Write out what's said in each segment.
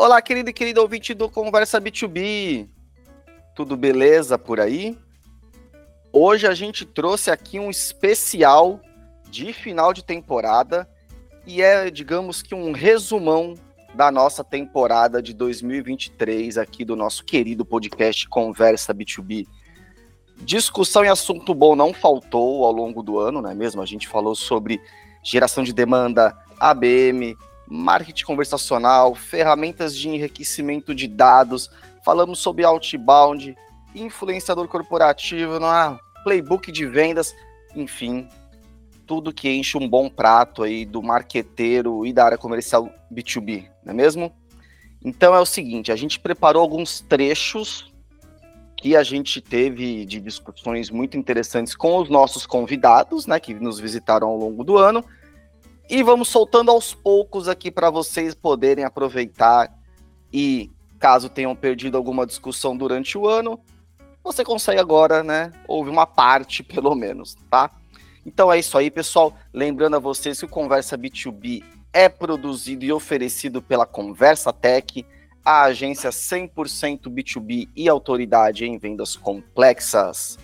Olá, querido e querido ouvinte do Conversa B2B. Tudo beleza por aí? Hoje a gente trouxe aqui um especial de final de temporada e é, digamos que um resumão da nossa temporada de 2023 aqui do nosso querido podcast Conversa B2B. Discussão e assunto bom não faltou ao longo do ano, não é mesmo? A gente falou sobre geração de demanda, ABM, marketing conversacional, ferramentas de enriquecimento de dados, falamos sobre outbound, influenciador corporativo, é? playbook de vendas, enfim, tudo que enche um bom prato aí do marqueteiro e da área comercial B2B, não é mesmo? Então é o seguinte, a gente preparou alguns trechos que a gente teve de discussões muito interessantes com os nossos convidados, né, que nos visitaram ao longo do ano, e vamos soltando aos poucos aqui para vocês poderem aproveitar e, caso tenham perdido alguma discussão durante o ano, você consegue agora, né, ouvir uma parte pelo menos, tá? Então é isso aí, pessoal. Lembrando a vocês que o Conversa B2B é produzido e oferecido pela Conversa Tech, a agência 100% B2B e autoridade em vendas complexas.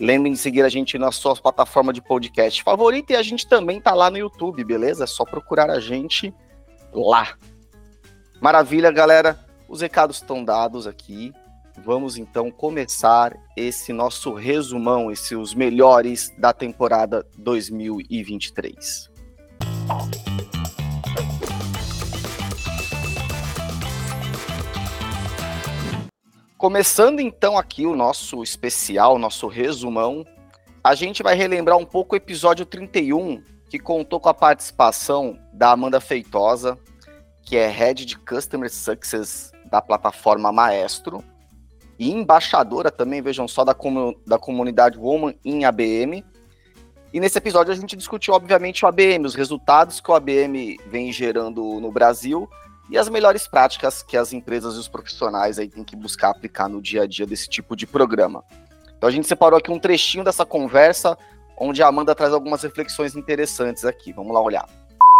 Lembrem de seguir a gente na sua plataforma de podcast favorita e a gente também tá lá no YouTube, beleza? É só procurar a gente lá. Maravilha, galera. Os recados estão dados aqui. Vamos então começar esse nosso resumão, esses os melhores da temporada 2023. Começando então aqui o nosso especial, nosso resumão, a gente vai relembrar um pouco o episódio 31, que contou com a participação da Amanda Feitosa, que é Head de Customer Success da plataforma Maestro, e embaixadora também, vejam só, da, da comunidade Woman em ABM. E nesse episódio a gente discutiu, obviamente, o ABM, os resultados que o ABM vem gerando no Brasil e as melhores práticas que as empresas e os profissionais aí têm que buscar aplicar no dia a dia desse tipo de programa. Então a gente separou aqui um trechinho dessa conversa, onde a Amanda traz algumas reflexões interessantes aqui. Vamos lá olhar.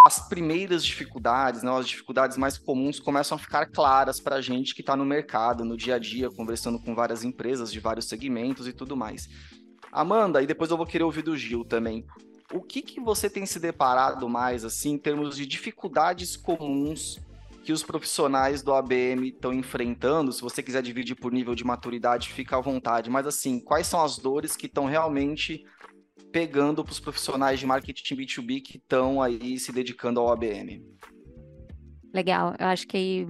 As primeiras dificuldades, né, as dificuldades mais comuns começam a ficar claras para a gente que está no mercado, no dia a dia, conversando com várias empresas de vários segmentos e tudo mais. Amanda, e depois eu vou querer ouvir do Gil também. O que, que você tem se deparado mais, assim, em termos de dificuldades comuns que os profissionais do ABM estão enfrentando. Se você quiser dividir por nível de maturidade, fica à vontade. Mas assim, quais são as dores que estão realmente pegando para os profissionais de marketing B2B que estão aí se dedicando ao ABM? Legal, eu acho que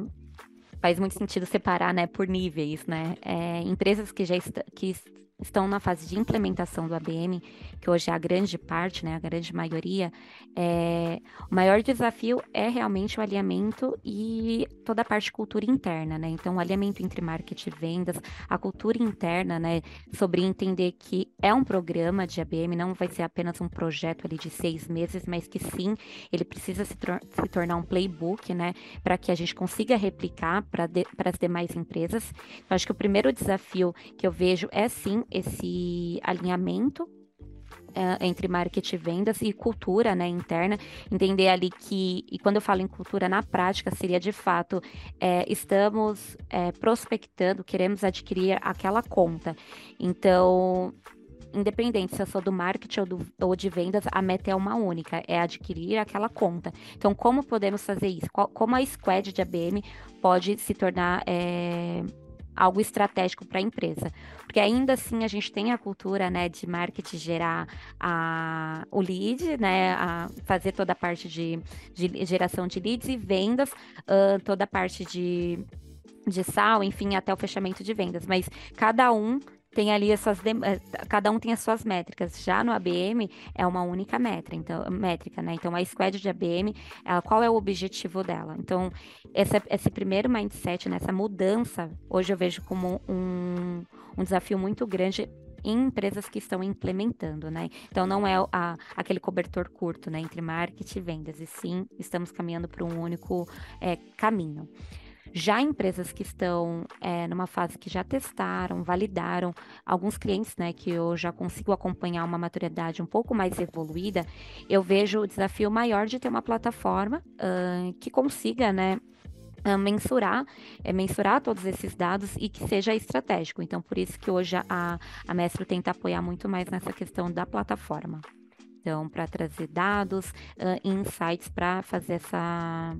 faz muito sentido separar, né, por níveis, né? É, empresas que já que estão na fase de implementação do ABM, que hoje é a grande parte, né, a grande maioria, é, o maior desafio é realmente o alinhamento e toda a parte cultura interna, né? Então, o alinhamento entre marketing e vendas, a cultura interna, né, sobre entender que é um programa de ABM, não vai ser apenas um projeto ali de seis meses, mas que sim, ele precisa se, tor se tornar um playbook, né, para que a gente consiga replicar para de as demais empresas. Eu acho que o primeiro desafio que eu vejo é sim esse alinhamento é, entre marketing e vendas e cultura né, interna, entender ali que, e quando eu falo em cultura na prática, seria de fato, é, estamos é, prospectando, queremos adquirir aquela conta. Então, independente se eu sou do marketing ou, do, ou, de vendas, a meta é uma única, é adquirir aquela conta. Então, como podemos fazer isso? Qual, como a squad de ABM pode se tornar é, algo estratégico para a empresa. Porque ainda assim a gente tem a cultura né, de marketing gerar a, o lead, né, a fazer toda a parte de, de geração de leads e vendas, uh, toda a parte de, de sal, enfim, até o fechamento de vendas. Mas cada um tem ali as suas eh, cada um tem as suas métricas. Já no ABM é uma única métrica, então métrica, né? Então a squad de ABM, ela, qual é o objetivo dela? Então essa, esse primeiro mindset, nessa né, mudança, hoje eu vejo como um, um desafio muito grande em empresas que estão implementando, né? Então não é a, aquele cobertor curto, né, entre marketing e vendas, e sim estamos caminhando para um único é, caminho. Já empresas que estão é, numa fase que já testaram, validaram, alguns clientes, né, que eu já consigo acompanhar uma maturidade um pouco mais evoluída, eu vejo o desafio maior de ter uma plataforma uh, que consiga, né, mensurar, é, mensurar todos esses dados e que seja estratégico. Então, por isso que hoje a, a Mestre tenta apoiar muito mais nessa questão da plataforma. Então, para trazer dados uh, insights para fazer essa,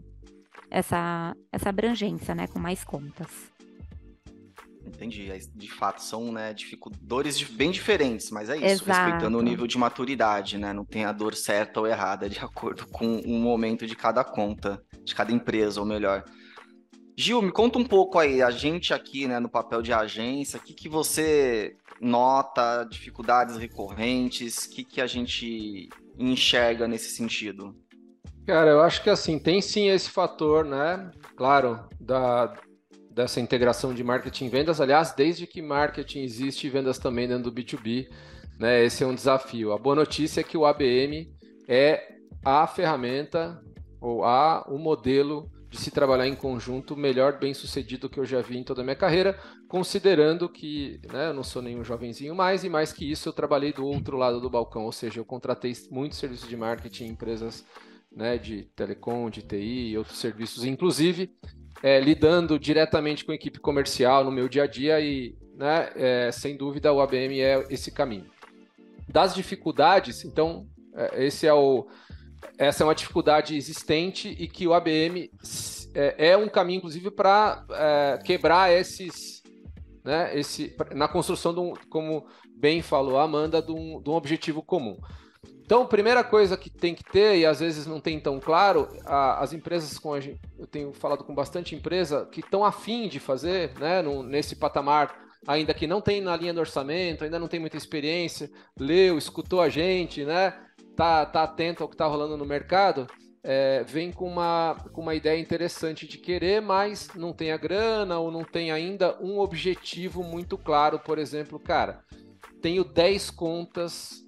essa, essa abrangência, né, com mais contas. Entendi. De fato, são né, dores bem diferentes, mas é isso, Exato. respeitando o nível de maturidade, né? Não tem a dor certa ou errada, de acordo com o momento de cada conta, de cada empresa, ou melhor. Gil, me conta um pouco aí, a gente aqui, né, no papel de agência, o que, que você nota, dificuldades recorrentes, o que, que a gente enxerga nesse sentido? Cara, eu acho que assim, tem sim esse fator, né? Claro, da, dessa integração de marketing e vendas. Aliás, desde que marketing existe vendas também dentro do B2B, né? Esse é um desafio. A boa notícia é que o ABM é a ferramenta ou a o modelo de se trabalhar em conjunto melhor bem sucedido que eu já vi em toda a minha carreira, considerando que né, eu não sou nenhum jovenzinho mais, e mais que isso, eu trabalhei do outro lado do balcão, ou seja, eu contratei muitos serviços de marketing em empresas né, de telecom, de TI e outros serviços, inclusive é, lidando diretamente com equipe comercial no meu dia a dia e, né, é, sem dúvida, o ABM é esse caminho. Das dificuldades, então, é, esse é o, essa é uma dificuldade existente e que o ABM é, é um caminho, inclusive, para é, quebrar esses, né, esse, na construção, de um, como bem falou a Amanda, de um, de um objetivo comum. Então, primeira coisa que tem que ter, e às vezes não tem tão claro, a, as empresas com a eu tenho falado com bastante empresa que estão afim de fazer, né, no, nesse patamar, ainda que não tem na linha do orçamento, ainda não tem muita experiência, leu, escutou a gente, né, tá, tá atento ao que está rolando no mercado, é, vem com uma, com uma ideia interessante de querer, mas não tem a grana ou não tem ainda um objetivo muito claro, por exemplo, cara, tenho 10 contas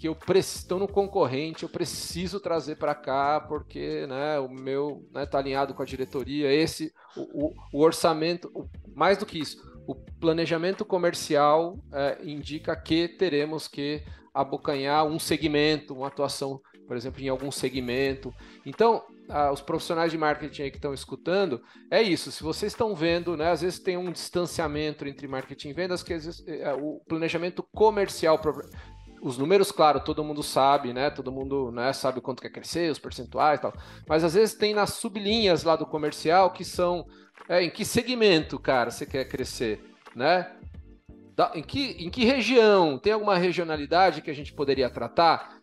que eu estou no concorrente, eu preciso trazer para cá porque né, o meu está né, tá alinhado com a diretoria. Esse, o, o, o orçamento, o, mais do que isso, o planejamento comercial é, indica que teremos que abocanhar um segmento, uma atuação, por exemplo, em algum segmento. Então, os profissionais de marketing aí que estão escutando, é isso. Se vocês estão vendo, né, às vezes tem um distanciamento entre marketing e vendas, que vezes, é, o planejamento comercial os números, claro, todo mundo sabe, né? Todo mundo né, sabe quanto quer crescer, os percentuais e tal. Mas às vezes tem nas sublinhas lá do comercial que são é, em que segmento, cara, você quer crescer, né? Da, em, que, em que região? Tem alguma regionalidade que a gente poderia tratar?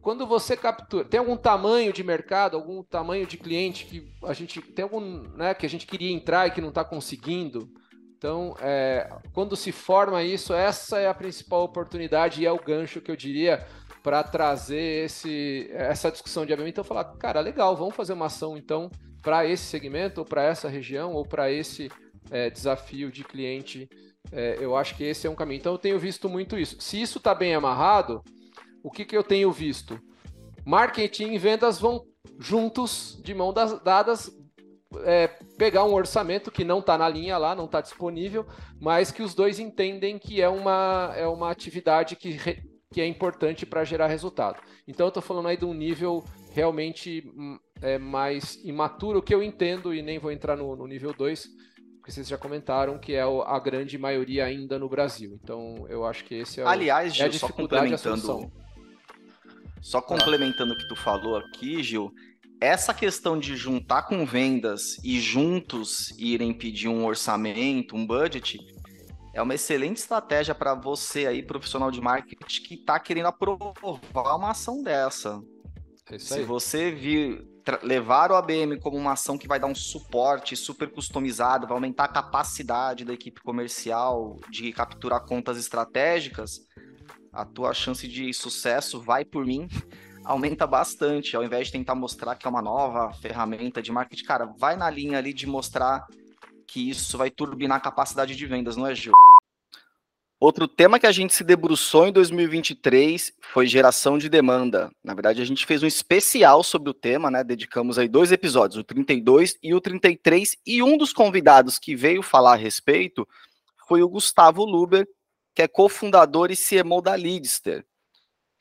Quando você captura, tem algum tamanho de mercado, algum tamanho de cliente que a gente tem algum, né, que a gente queria entrar e que não está conseguindo? Então, é, quando se forma isso, essa é a principal oportunidade e é o gancho que eu diria para trazer esse, essa discussão de ABM. Então, falar, cara, legal, vamos fazer uma ação então para esse segmento, ou para essa região, ou para esse é, desafio de cliente. É, eu acho que esse é um caminho. Então, eu tenho visto muito isso. Se isso está bem amarrado, o que, que eu tenho visto? Marketing e vendas vão juntos, de mão das, dadas, é, pegar um orçamento que não está na linha lá, não está disponível, mas que os dois entendem que é uma, é uma atividade que, re, que é importante para gerar resultado. Então eu estou falando aí de um nível realmente hum, é, mais imaturo, que eu entendo, e nem vou entrar no, no nível 2, porque vocês já comentaram que é a grande maioria ainda no Brasil. Então eu acho que esse é, Aliás, é Gil, é a dificuldade só complementando, só complementando o que tu falou aqui, Gil, essa questão de juntar com vendas e juntos irem pedir um orçamento, um budget, é uma excelente estratégia para você aí, profissional de marketing, que está querendo aprovar uma ação dessa. É Se você vir levar o ABM como uma ação que vai dar um suporte super customizado, vai aumentar a capacidade da equipe comercial de capturar contas estratégicas, a tua chance de sucesso vai por mim aumenta bastante, ao invés de tentar mostrar que é uma nova ferramenta de marketing, cara, vai na linha ali de mostrar que isso vai turbinar a capacidade de vendas, não é, Gil? Outro tema que a gente se debruçou em 2023 foi geração de demanda. Na verdade, a gente fez um especial sobre o tema, né? Dedicamos aí dois episódios, o 32 e o 33, e um dos convidados que veio falar a respeito foi o Gustavo Luber, que é cofundador e CMO da Leadster.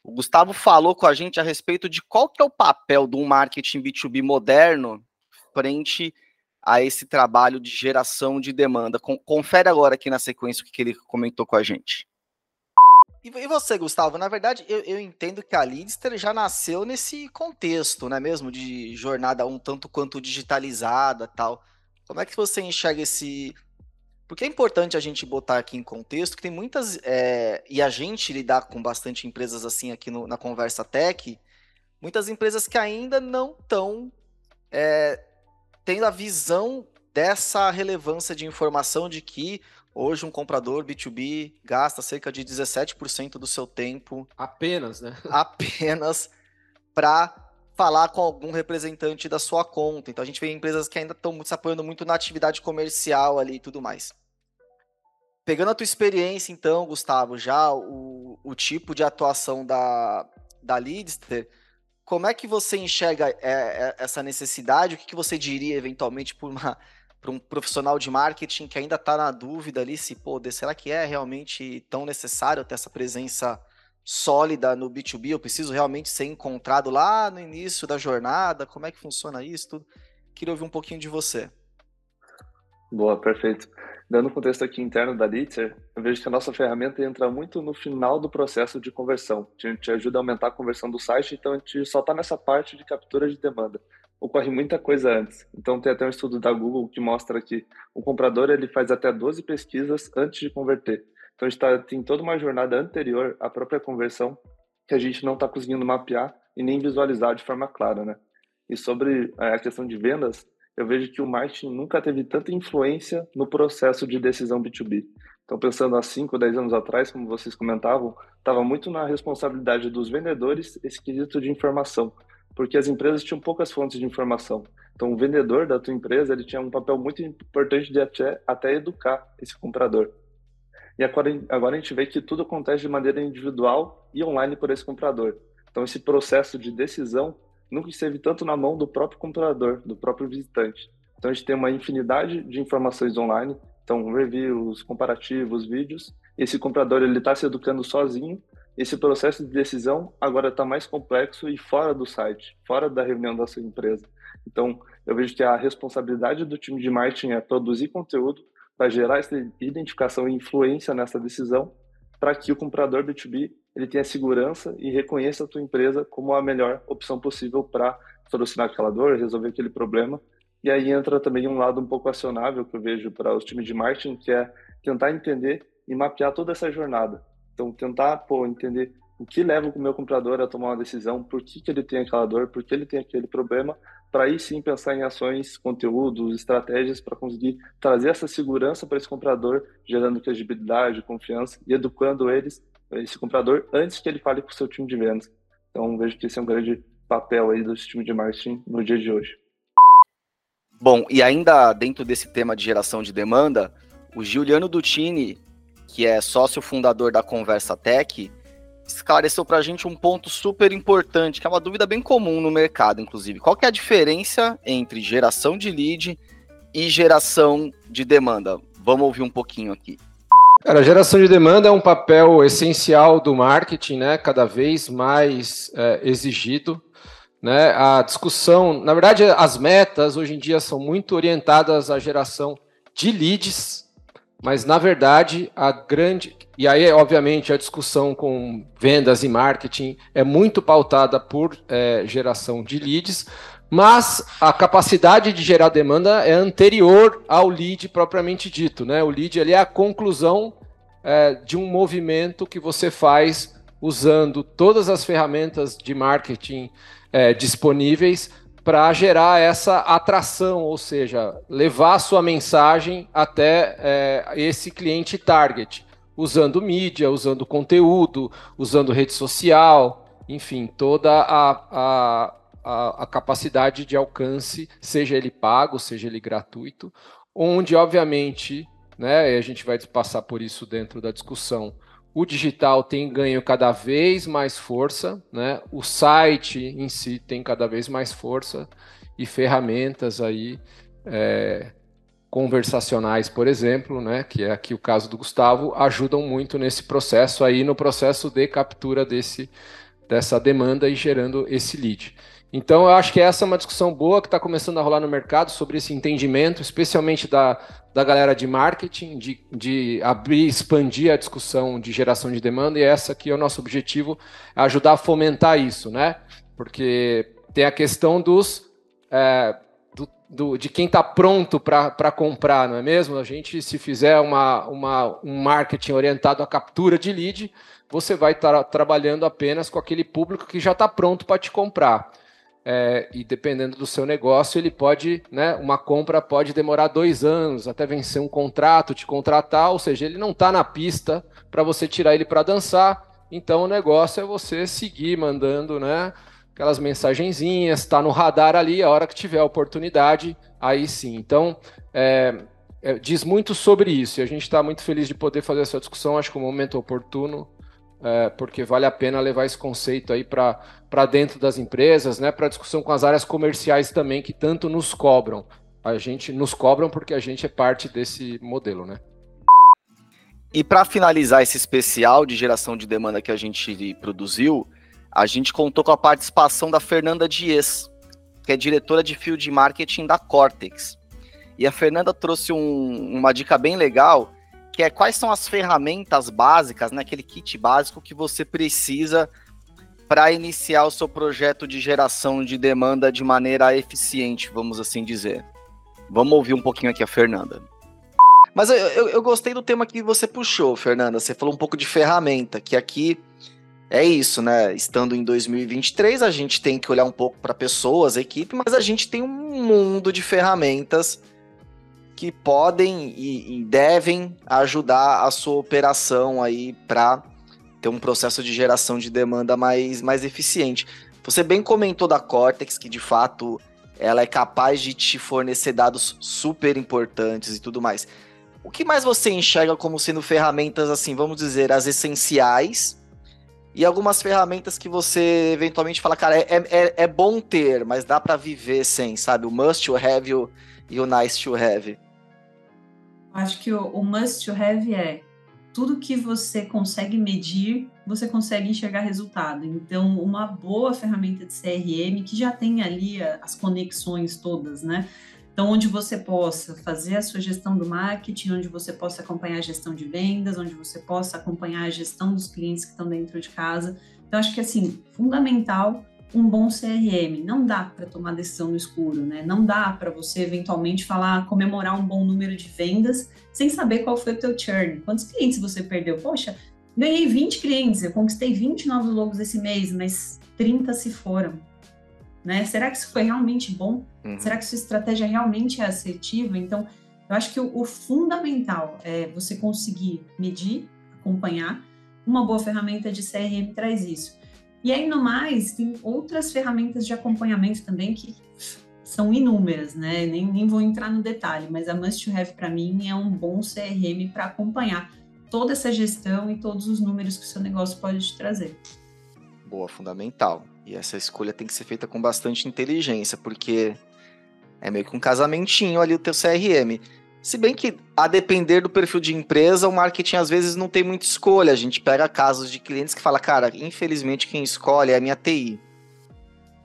O Gustavo falou com a gente a respeito de qual que é o papel um marketing B2B moderno frente a esse trabalho de geração de demanda. Confere agora aqui na sequência o que ele comentou com a gente. E você, Gustavo? Na verdade, eu, eu entendo que a Lidster já nasceu nesse contexto, não é mesmo? De jornada um tanto quanto digitalizada tal. Como é que você enxerga esse. Porque é importante a gente botar aqui em contexto que tem muitas. É... E a gente lidar com bastante empresas assim aqui no, na Conversa Tech, muitas empresas que ainda não estão é, tendo a visão dessa relevância de informação de que Hoje, um comprador B2B gasta cerca de 17% do seu tempo. Apenas, né? Apenas para falar com algum representante da sua conta. Então, a gente vê empresas que ainda estão se apoiando muito na atividade comercial ali e tudo mais. Pegando a tua experiência, então, Gustavo, já o, o tipo de atuação da, da Leadster, como é que você enxerga é, é, essa necessidade? O que, que você diria, eventualmente, para um profissional de marketing que ainda está na dúvida ali se, pô, será que é realmente tão necessário ter essa presença sólida no B2B? Eu preciso realmente ser encontrado lá no início da jornada? Como é que funciona isso? Tudo? Queria ouvir um pouquinho de você. Boa, perfeito. Dando contexto aqui interno da Litzer, eu vejo que a nossa ferramenta entra muito no final do processo de conversão. A gente ajuda a aumentar a conversão do site, então a gente só está nessa parte de captura de demanda ocorre muita coisa antes. Então tem até um estudo da Google que mostra que o comprador ele faz até 12 pesquisas antes de converter. Então a gente tá, tem toda uma jornada anterior à própria conversão que a gente não está conseguindo mapear e nem visualizar de forma clara, né? E sobre é, a questão de vendas, eu vejo que o marketing nunca teve tanta influência no processo de decisão B2B. Então, pensando há 5, 10 anos atrás, como vocês comentavam, estava muito na responsabilidade dos vendedores esse quesito de informação porque as empresas tinham poucas fontes de informação. Então, o vendedor da tua empresa ele tinha um papel muito importante de até, até educar esse comprador. E agora, agora a gente vê que tudo acontece de maneira individual e online por esse comprador. Então, esse processo de decisão nunca esteve tanto na mão do próprio comprador, do próprio visitante. Então, a gente tem uma infinidade de informações online, então reviews, comparativos, vídeos. Esse comprador ele está se educando sozinho esse processo de decisão agora está mais complexo e fora do site, fora da reunião da sua empresa. Então, eu vejo que a responsabilidade do time de marketing é produzir conteúdo para gerar essa identificação e influência nessa decisão, para que o comprador B2B ele tenha segurança e reconheça a tua empresa como a melhor opção possível para solucionar aquela dor, resolver aquele problema. E aí entra também um lado um pouco acionável que eu vejo para os times de marketing, que é tentar entender e mapear toda essa jornada. Então, tentar pô, entender o que leva o meu comprador a tomar uma decisão, por que, que ele tem aquela dor, por que ele tem aquele problema, para aí sim pensar em ações, conteúdos, estratégias para conseguir trazer essa segurança para esse comprador, gerando credibilidade, confiança e educando eles, esse comprador, antes que ele fale com o seu time de vendas. Então, vejo que esse é um grande papel aí do time de marketing no dia de hoje. Bom, e ainda dentro desse tema de geração de demanda, o Giuliano Dutini que é sócio fundador da Conversa Tech, esclareceu para a gente um ponto super importante, que é uma dúvida bem comum no mercado, inclusive. Qual que é a diferença entre geração de lead e geração de demanda? Vamos ouvir um pouquinho aqui. Cara, a geração de demanda é um papel essencial do marketing, né? Cada vez mais é, exigido. Né? A discussão, na verdade, as metas hoje em dia são muito orientadas à geração de leads, mas na verdade a grande e aí obviamente a discussão com vendas e marketing é muito pautada por é, geração de leads, mas a capacidade de gerar demanda é anterior ao lead propriamente dito, né? O lead ele é a conclusão é, de um movimento que você faz usando todas as ferramentas de marketing é, disponíveis para gerar essa atração, ou seja, levar sua mensagem até é, esse cliente target, usando mídia, usando conteúdo, usando rede social, enfim, toda a, a, a, a capacidade de alcance, seja ele pago, seja ele gratuito, onde, obviamente, né, a gente vai passar por isso dentro da discussão, o digital tem ganho cada vez mais força, né? O site em si tem cada vez mais força e ferramentas aí é, conversacionais, por exemplo, né? Que é aqui o caso do Gustavo, ajudam muito nesse processo aí, no processo de captura desse dessa demanda e gerando esse lead. Então, eu acho que essa é uma discussão boa que está começando a rolar no mercado sobre esse entendimento, especialmente da, da galera de marketing, de, de abrir, expandir a discussão de geração de demanda, e essa aqui é o nosso objetivo, é ajudar a fomentar isso, né? Porque tem a questão dos. É, do, de quem está pronto para comprar, não é mesmo? A gente, se fizer uma, uma, um marketing orientado à captura de lead, você vai estar trabalhando apenas com aquele público que já está pronto para te comprar. É, e dependendo do seu negócio, ele pode, né? Uma compra pode demorar dois anos até vencer um contrato, te contratar, ou seja, ele não está na pista para você tirar ele para dançar. Então o negócio é você seguir mandando, né? Aquelas mensagenzinhas, está no radar ali, a hora que tiver a oportunidade, aí sim. Então, é, é, diz muito sobre isso, e a gente está muito feliz de poder fazer essa discussão, acho que é um momento oportuno é, porque vale a pena levar esse conceito aí para dentro das empresas, né, para discussão com as áreas comerciais também, que tanto nos cobram. A gente nos cobram porque a gente é parte desse modelo, né? E para finalizar esse especial de geração de demanda que a gente produziu, a gente contou com a participação da Fernanda Dias, que é diretora de Field Marketing da Cortex. E a Fernanda trouxe um, uma dica bem legal que é quais são as ferramentas básicas, né, aquele kit básico que você precisa para iniciar o seu projeto de geração de demanda de maneira eficiente, vamos assim dizer. Vamos ouvir um pouquinho aqui a Fernanda. Mas eu, eu, eu gostei do tema que você puxou, Fernanda. Você falou um pouco de ferramenta, que aqui é isso, né? Estando em 2023, a gente tem que olhar um pouco para pessoas, equipe, mas a gente tem um mundo de ferramentas que podem e, e devem ajudar a sua operação aí para ter um processo de geração de demanda mais, mais eficiente. Você bem comentou da Cortex, que de fato ela é capaz de te fornecer dados super importantes e tudo mais. O que mais você enxerga como sendo ferramentas, assim, vamos dizer, as essenciais e algumas ferramentas que você eventualmente fala, cara, é, é, é bom ter, mas dá para viver sem, sabe? O must to have e o, e o nice to have. Acho que o, o must to have é tudo que você consegue medir, você consegue enxergar resultado. Então, uma boa ferramenta de CRM que já tem ali as conexões todas, né? Então, onde você possa fazer a sua gestão do marketing, onde você possa acompanhar a gestão de vendas, onde você possa acompanhar a gestão dos clientes que estão dentro de casa. Então, acho que assim, fundamental um bom CRM. Não dá para tomar decisão no escuro, né? Não dá para você eventualmente falar, comemorar um bom número de vendas sem saber qual foi o teu churn. Quantos clientes você perdeu? Poxa, ganhei 20 clientes, eu conquistei 20 novos logos esse mês, mas 30 se foram. Né? Será que isso foi realmente bom? Uhum. Será que sua estratégia realmente é assertiva? Então, eu acho que o, o fundamental é você conseguir medir, acompanhar. Uma boa ferramenta de CRM traz isso. E aí, no mais, tem outras ferramentas de acompanhamento também que são inúmeras, né? Nem, nem vou entrar no detalhe, mas a Must Have para mim é um bom CRM para acompanhar toda essa gestão e todos os números que o seu negócio pode te trazer. Boa, fundamental. E essa escolha tem que ser feita com bastante inteligência, porque é meio que um casamentinho ali o teu CRM. Se bem que, a depender do perfil de empresa, o marketing às vezes não tem muita escolha. A gente pega casos de clientes que fala, cara, infelizmente quem escolhe é a minha TI.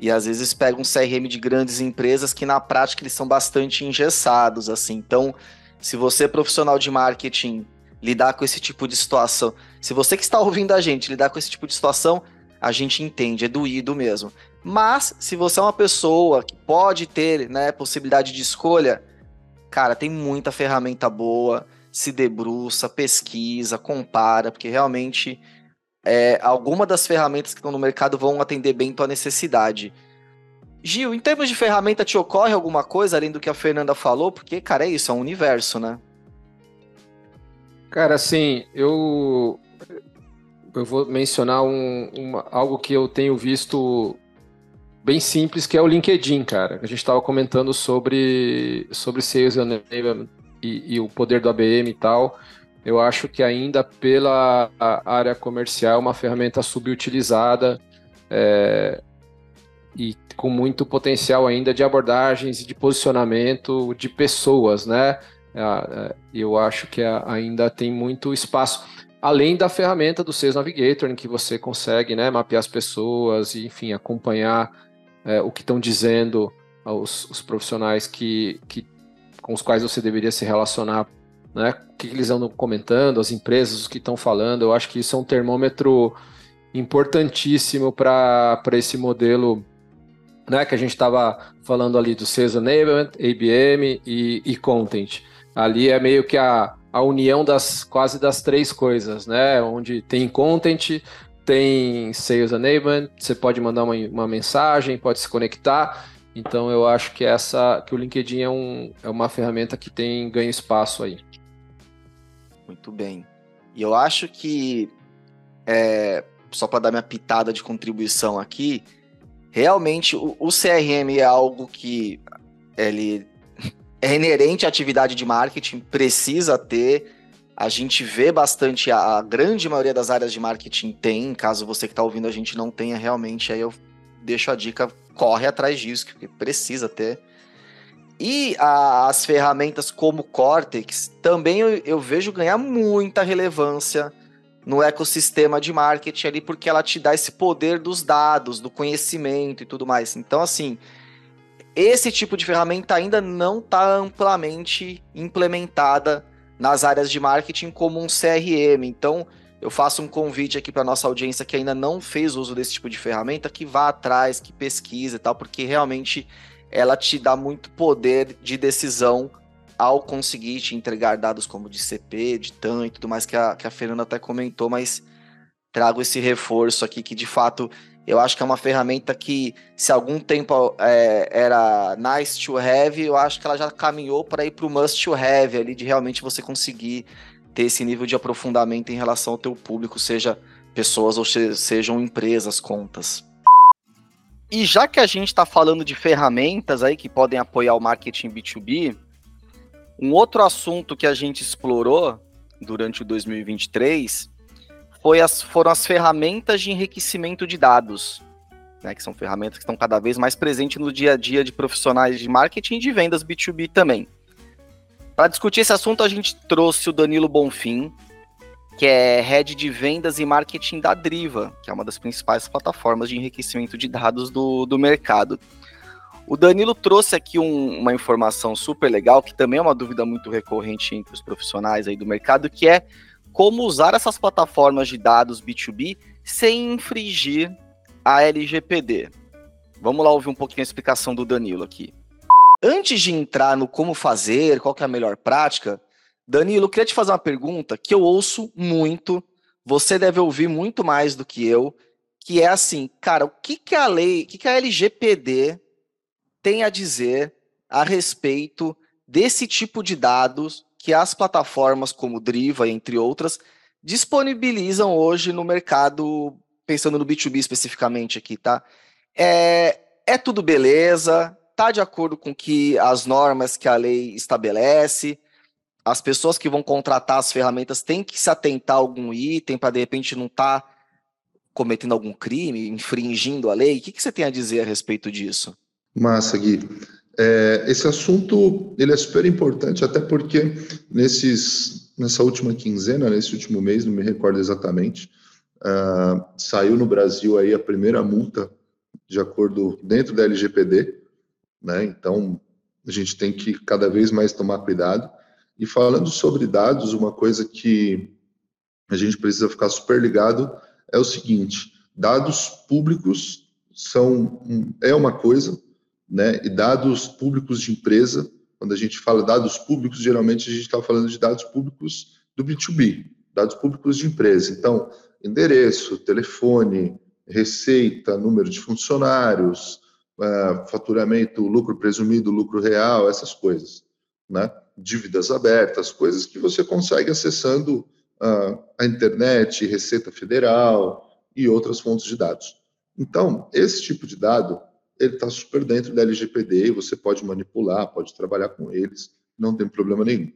E às vezes pega um CRM de grandes empresas que na prática eles são bastante engessados, assim. Então, se você é profissional de marketing, lidar com esse tipo de situação, se você que está ouvindo a gente lidar com esse tipo de situação, a gente entende, é doído mesmo. Mas, se você é uma pessoa que pode ter né, possibilidade de escolha, Cara, tem muita ferramenta boa, se debruça, pesquisa, compara, porque realmente é, alguma das ferramentas que estão no mercado vão atender bem tua necessidade. Gil, em termos de ferramenta, te ocorre alguma coisa além do que a Fernanda falou? Porque, cara, é isso, é um universo, né? Cara, assim, eu eu vou mencionar um, algo que eu tenho visto bem simples, que é o LinkedIn, cara. A gente estava comentando sobre, sobre Sales Enablement e, e o poder do ABM e tal. Eu acho que ainda pela área comercial é uma ferramenta subutilizada é, e com muito potencial ainda de abordagens e de posicionamento de pessoas, né? É, é, eu acho que ainda tem muito espaço. Além da ferramenta do Sales Navigator, em que você consegue né, mapear as pessoas e, enfim, acompanhar é, o que estão dizendo os, os profissionais que, que, com os quais você deveria se relacionar, né? O que, eles andam comentando, as empresas, os que estão falando. Eu acho que isso é um termômetro importantíssimo para esse modelo né, que a gente estava falando ali do Sales Enablement, ABM e, e Content. Ali é meio que a, a união das quase das três coisas, né? Onde tem Content, tem Sales Enablement, você pode mandar uma, uma mensagem, pode se conectar. Então eu acho que essa que o LinkedIn é, um, é uma ferramenta que tem ganho espaço aí. Muito bem. E eu acho que é, só para dar minha pitada de contribuição aqui, realmente o, o CRM é algo que ele é inerente à atividade de marketing, precisa ter. A gente vê bastante, a, grande maioria das áreas de marketing tem, caso você que está ouvindo a gente não tenha realmente, aí eu deixo a dica, corre atrás disso, porque precisa ter. E a, as ferramentas como Cortex também eu, eu vejo ganhar muita relevância no ecossistema de marketing ali, porque ela te dá esse poder dos dados, do conhecimento e tudo mais. Então, assim, esse tipo de ferramenta ainda não está amplamente implementada nas áreas de marketing como um CRM. Então, eu faço um convite aqui para nossa audiência que ainda não fez uso desse tipo de ferramenta, que vá atrás, que pesquise e tal, porque realmente ela te dá muito poder de decisão ao conseguir te entregar dados como de CP, de TAM e tudo mais que a, que a Fernanda até comentou, mas trago esse reforço aqui que de fato eu acho que é uma ferramenta que, se algum tempo é, era nice to have, eu acho que ela já caminhou para ir para o must to have ali, de realmente você conseguir ter esse nível de aprofundamento em relação ao teu público, seja pessoas ou sejam empresas, contas. E já que a gente está falando de ferramentas aí que podem apoiar o marketing B2B, um outro assunto que a gente explorou durante o 2023 foi as, foram as ferramentas de enriquecimento de dados, né, que são ferramentas que estão cada vez mais presentes no dia a dia de profissionais de marketing e de vendas B2B também. Para discutir esse assunto, a gente trouxe o Danilo Bonfim, que é head de vendas e marketing da Driva, que é uma das principais plataformas de enriquecimento de dados do, do mercado. O Danilo trouxe aqui um, uma informação super legal, que também é uma dúvida muito recorrente entre os profissionais aí do mercado, que é como usar essas plataformas de dados B2B sem infringir a LGPD. Vamos lá ouvir um pouquinho a explicação do Danilo aqui. Antes de entrar no como fazer, qual é a melhor prática, Danilo, queria te fazer uma pergunta que eu ouço muito, você deve ouvir muito mais do que eu, que é assim, cara, o que, que a lei, o que, que a LGPD tem a dizer a respeito desse tipo de dados que as plataformas como Driva, entre outras, disponibilizam hoje no mercado, pensando no B2B especificamente aqui, tá? É, é tudo beleza, tá de acordo com que as normas que a lei estabelece, as pessoas que vão contratar as ferramentas têm que se atentar a algum item para de repente não estar tá cometendo algum crime, infringindo a lei. O que, que você tem a dizer a respeito disso? Massa, Gui. É, esse assunto ele é super importante, até porque nesses, nessa última quinzena, nesse último mês, não me recordo exatamente, uh, saiu no Brasil aí a primeira multa de acordo dentro da LGPD, né? Então a gente tem que cada vez mais tomar cuidado. E falando sobre dados, uma coisa que a gente precisa ficar super ligado é o seguinte: dados públicos são é uma coisa, né? E dados públicos de empresa, quando a gente fala dados públicos, geralmente a gente está falando de dados públicos do B2B, dados públicos de empresa. Então, endereço, telefone, receita, número de funcionários, uh, faturamento, lucro presumido, lucro real, essas coisas, né? Dívidas abertas, coisas que você consegue acessando uh, a internet, Receita Federal e outras fontes de dados. Então, esse tipo de dado ele está super dentro da LGPD, você pode manipular, pode trabalhar com eles, não tem problema nenhum.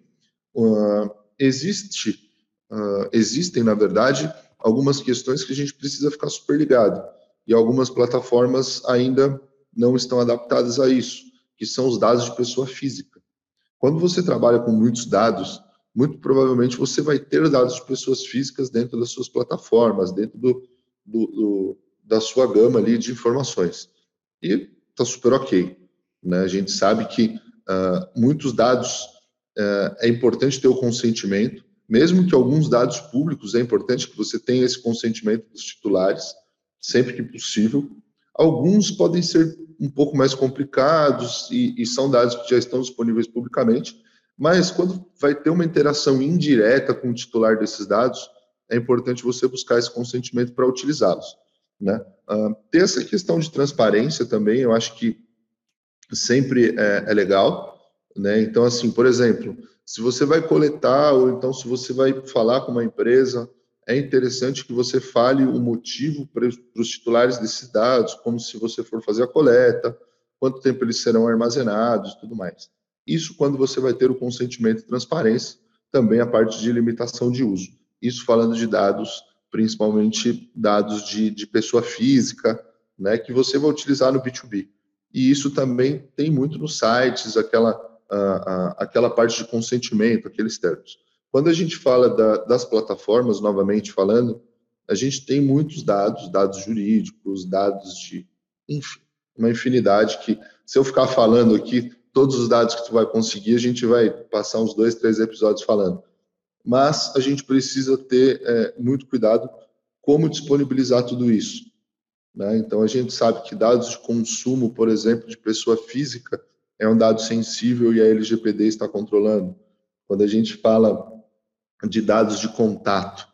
Uh, existe, uh, existem, na verdade, algumas questões que a gente precisa ficar super ligado, e algumas plataformas ainda não estão adaptadas a isso, que são os dados de pessoa física. Quando você trabalha com muitos dados, muito provavelmente você vai ter dados de pessoas físicas dentro das suas plataformas, dentro do, do, do da sua gama ali de informações. E tá super ok. Né? A gente sabe que uh, muitos dados uh, é importante ter o consentimento, mesmo que alguns dados públicos é importante que você tenha esse consentimento dos titulares, sempre que possível. Alguns podem ser um pouco mais complicados e, e são dados que já estão disponíveis publicamente, mas quando vai ter uma interação indireta com o titular desses dados, é importante você buscar esse consentimento para utilizá-los. Né? Uh, ter essa questão de transparência também, eu acho que sempre é, é legal. Né? Então, assim, por exemplo, se você vai coletar ou então se você vai falar com uma empresa, é interessante que você fale o motivo para os titulares desses dados, como se você for fazer a coleta, quanto tempo eles serão armazenados, tudo mais. Isso quando você vai ter o consentimento e transparência, também a parte de limitação de uso. Isso falando de dados, principalmente dados de, de pessoa física, né, que você vai utilizar no B2B. E isso também tem muito nos sites, aquela, a, a, aquela parte de consentimento, aqueles termos. Quando a gente fala da, das plataformas, novamente falando, a gente tem muitos dados, dados jurídicos, dados de, enfim, uma infinidade que, se eu ficar falando aqui, todos os dados que tu vai conseguir, a gente vai passar uns dois, três episódios falando. Mas a gente precisa ter é, muito cuidado como disponibilizar tudo isso. Né? Então, a gente sabe que dados de consumo, por exemplo, de pessoa física, é um dado sensível e a LGPD está controlando. Quando a gente fala de dados de contato,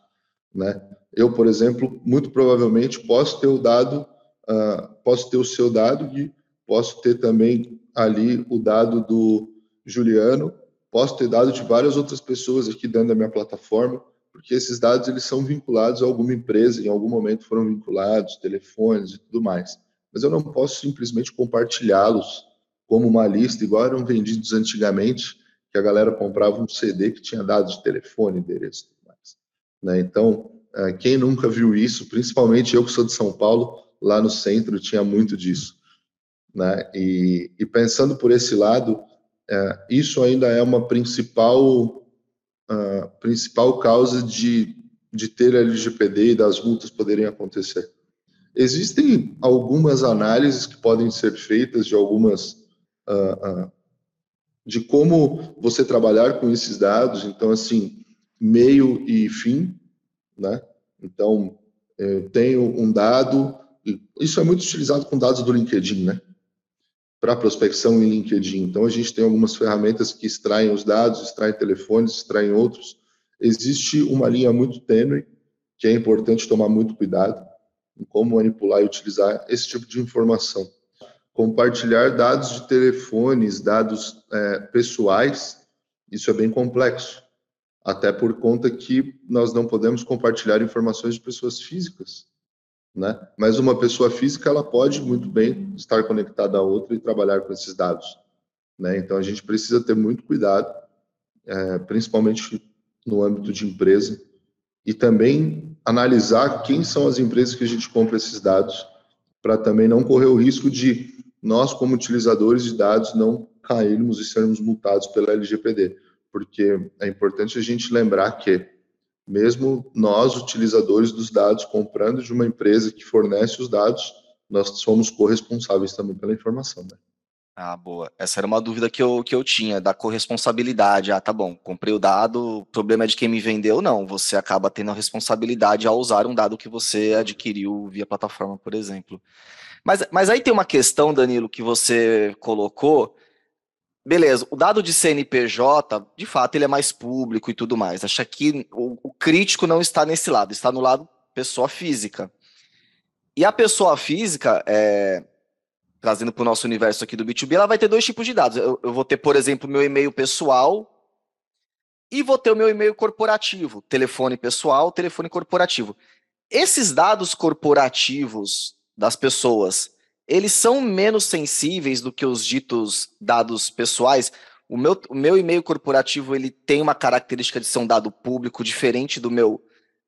né? Eu, por exemplo, muito provavelmente posso ter o dado, uh, posso ter o seu dado e posso ter também ali o dado do Juliano, posso ter dado de várias outras pessoas aqui dentro da minha plataforma, porque esses dados eles são vinculados a alguma empresa, em algum momento foram vinculados, telefones e tudo mais. Mas eu não posso simplesmente compartilhá-los como uma lista, igual eram vendidos antigamente, que a galera comprava um CD que tinha dados de telefone, endereço e tudo mais. Né? Então, é, quem nunca viu isso, principalmente eu que sou de São Paulo, lá no centro tinha muito disso. Né? E, e pensando por esse lado, é, isso ainda é uma principal, uh, principal causa de, de ter LGPD e das multas poderem acontecer. Existem algumas análises que podem ser feitas de algumas uh, uh, de como você trabalhar com esses dados. Então, assim, meio e fim, né? Então, eu tenho um dado, isso é muito utilizado com dados do LinkedIn, né? Para prospecção em LinkedIn. Então, a gente tem algumas ferramentas que extraem os dados, extraem telefones, extraem outros. Existe uma linha muito tênue, que é importante tomar muito cuidado em como manipular e utilizar esse tipo de informação compartilhar dados de telefones, dados é, pessoais, isso é bem complexo. Até por conta que nós não podemos compartilhar informações de pessoas físicas, né? Mas uma pessoa física ela pode muito bem estar conectada a outra e trabalhar com esses dados, né? Então a gente precisa ter muito cuidado, é, principalmente no âmbito de empresa, e também analisar quem são as empresas que a gente compra esses dados, para também não correr o risco de nós, como utilizadores de dados, não cairmos e sermos multados pela LGPD, porque é importante a gente lembrar que, mesmo nós, utilizadores dos dados, comprando de uma empresa que fornece os dados, nós somos corresponsáveis também pela informação. Né? Ah, boa. Essa era uma dúvida que eu, que eu tinha, da corresponsabilidade. Ah, tá bom, comprei o dado, o problema é de quem me vendeu? Não, você acaba tendo a responsabilidade ao usar um dado que você adquiriu via plataforma, por exemplo. Mas, mas aí tem uma questão, Danilo, que você colocou. Beleza, o dado de CNPJ, de fato, ele é mais público e tudo mais. Acho que o, o crítico não está nesse lado, está no lado pessoa física. E a pessoa física, é, trazendo para o nosso universo aqui do B2B, ela vai ter dois tipos de dados. Eu, eu vou ter, por exemplo, meu e-mail pessoal e vou ter o meu e-mail corporativo, telefone pessoal, telefone corporativo. Esses dados corporativos das pessoas, eles são menos sensíveis do que os ditos dados pessoais. O meu, o meu e-mail corporativo ele tem uma característica de ser um dado público diferente do meu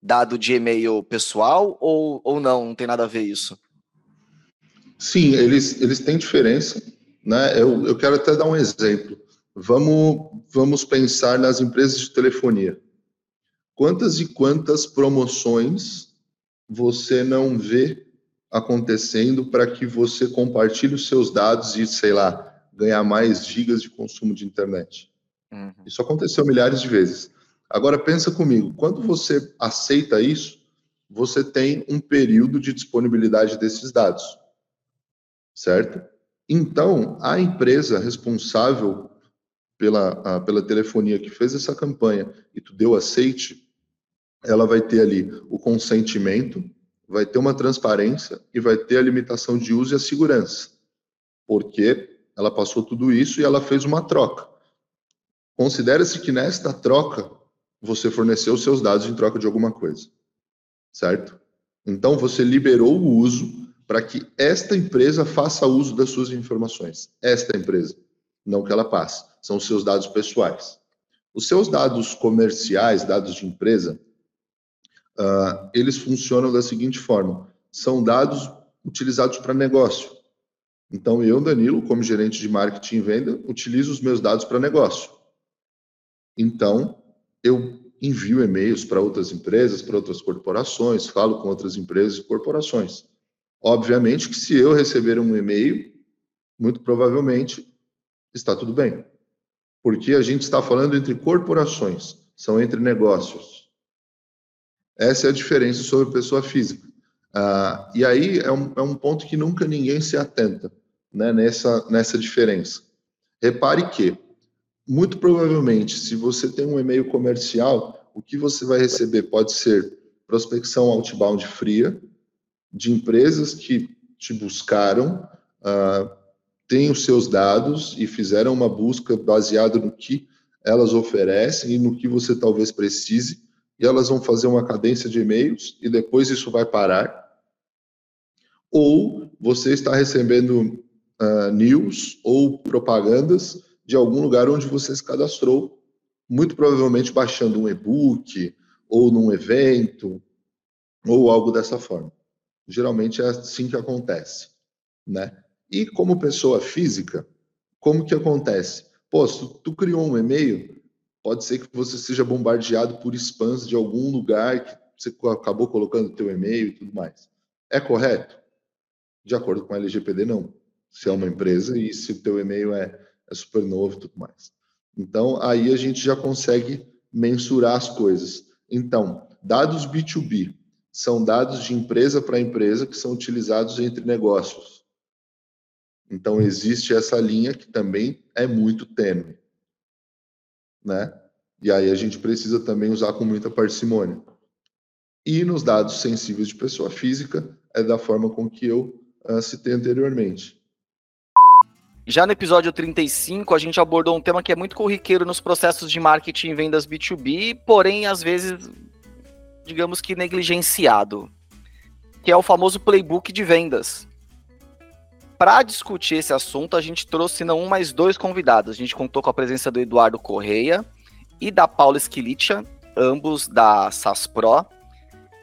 dado de e-mail pessoal ou, ou não? Não tem nada a ver isso? Sim, eles, eles têm diferença. Né? Eu, eu quero até dar um exemplo. Vamos, vamos pensar nas empresas de telefonia. Quantas e quantas promoções você não vê acontecendo para que você compartilhe os seus dados e, sei lá, ganhar mais gigas de consumo de internet. Uhum. Isso aconteceu milhares de vezes. Agora pensa comigo, quando você aceita isso, você tem um período de disponibilidade desses dados, certo? Então, a empresa responsável pela, a, pela telefonia que fez essa campanha e tu deu aceite, ela vai ter ali o consentimento, vai ter uma transparência e vai ter a limitação de uso e a segurança. Porque ela passou tudo isso e ela fez uma troca. Considera-se que nesta troca você forneceu seus dados em troca de alguma coisa. Certo? Então você liberou o uso para que esta empresa faça uso das suas informações. Esta empresa, não que ela passe, são os seus dados pessoais. Os seus dados comerciais, dados de empresa, uh, eles funcionam da seguinte forma: são dados utilizados para negócio. Então, eu, Danilo, como gerente de marketing e venda, utilizo os meus dados para negócio. Então, eu envio e-mails para outras empresas, para outras corporações, falo com outras empresas e corporações. Obviamente que se eu receber um e-mail, muito provavelmente está tudo bem. Porque a gente está falando entre corporações, são entre negócios. Essa é a diferença sobre pessoa física. Ah, e aí é um, é um ponto que nunca ninguém se atenta né, nessa, nessa diferença. Repare que, muito provavelmente, se você tem um e-mail comercial, o que você vai receber pode ser prospecção outbound fria, de empresas que te buscaram, ah, têm os seus dados e fizeram uma busca baseada no que elas oferecem e no que você talvez precise e elas vão fazer uma cadência de e-mails e depois isso vai parar. Ou você está recebendo uh, news ou propagandas de algum lugar onde você se cadastrou, muito provavelmente baixando um e-book ou num evento ou algo dessa forma. Geralmente é assim que acontece, né? E como pessoa física, como que acontece? Pô, tu, tu criou um e-mail, pode ser que você seja bombardeado por spams de algum lugar que você acabou colocando teu e-mail e tudo mais. É correto? De acordo com a LGPD, não. Se é uma empresa e se o teu e-mail é, é super novo e tudo mais. Então, aí a gente já consegue mensurar as coisas. Então, dados B2B são dados de empresa para empresa que são utilizados entre negócios. Então, existe essa linha que também é muito tênue né? E aí a gente precisa também usar com muita parcimônia. E nos dados sensíveis de pessoa física, é da forma com que eu uh, citei anteriormente. Já no episódio 35, a gente abordou um tema que é muito corriqueiro nos processos de marketing e vendas B2B, porém, às vezes, digamos que negligenciado, que é o famoso playbook de vendas. Para discutir esse assunto, a gente trouxe não um, mas dois convidados. A gente contou com a presença do Eduardo Correia e da Paula Esquilitia, ambos da SAS Pro.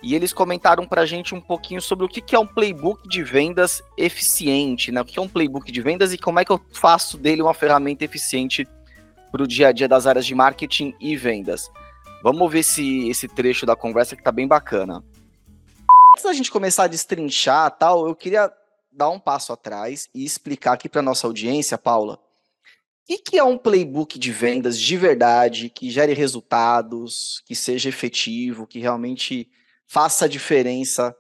E eles comentaram para a gente um pouquinho sobre o que é um playbook de vendas eficiente, né? O que é um playbook de vendas e como é que eu faço dele uma ferramenta eficiente para o dia a dia das áreas de marketing e vendas. Vamos ver esse, esse trecho da conversa que está bem bacana. Antes da gente começar a destrinchar tal, eu queria dar um passo atrás e explicar aqui para nossa audiência, Paula, o que, é um playbook de vendas de verdade, que gere resultados, que seja efetivo, que realmente faça diferença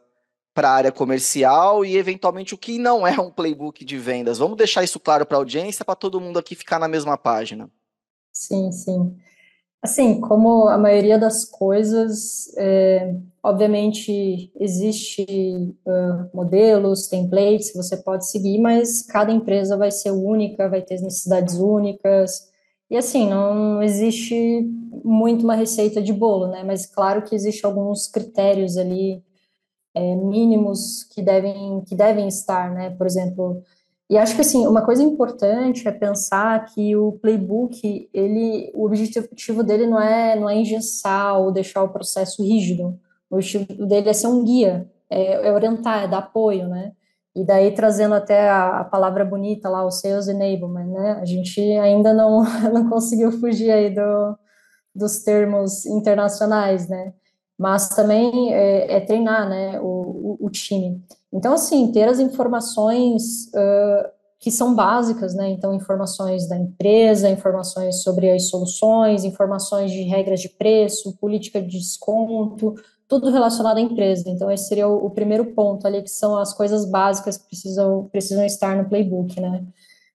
para a área comercial e, eventualmente, o que não é um playbook de vendas. Vamos deixar isso claro para a audiência, para todo mundo aqui ficar na mesma página. Sim, sim. Assim, como a maioria das coisas, é, obviamente existe uh, modelos, templates que você pode seguir, mas cada empresa vai ser única, vai ter necessidades únicas. E assim, não existe muito uma receita de bolo, né? Mas claro que existe alguns critérios ali é, mínimos que devem que devem estar, né? Por exemplo, e acho que assim, uma coisa importante é pensar que o playbook, ele, o objetivo dele não é não é engessar ou deixar o processo rígido. O objetivo dele é ser um guia, é, é orientar, é dar apoio, né? E daí trazendo até a, a, palavra bonita lá, o sales enablement, né? A gente ainda não não conseguiu fugir aí do, dos termos internacionais, né? Mas também é, é treinar, né? O, o, o time. Então, assim, ter as informações uh, que são básicas, né? Então, informações da empresa, informações sobre as soluções, informações de regras de preço, política de desconto, tudo relacionado à empresa. Então, esse seria o, o primeiro ponto ali, que são as coisas básicas que precisam, precisam estar no playbook, né?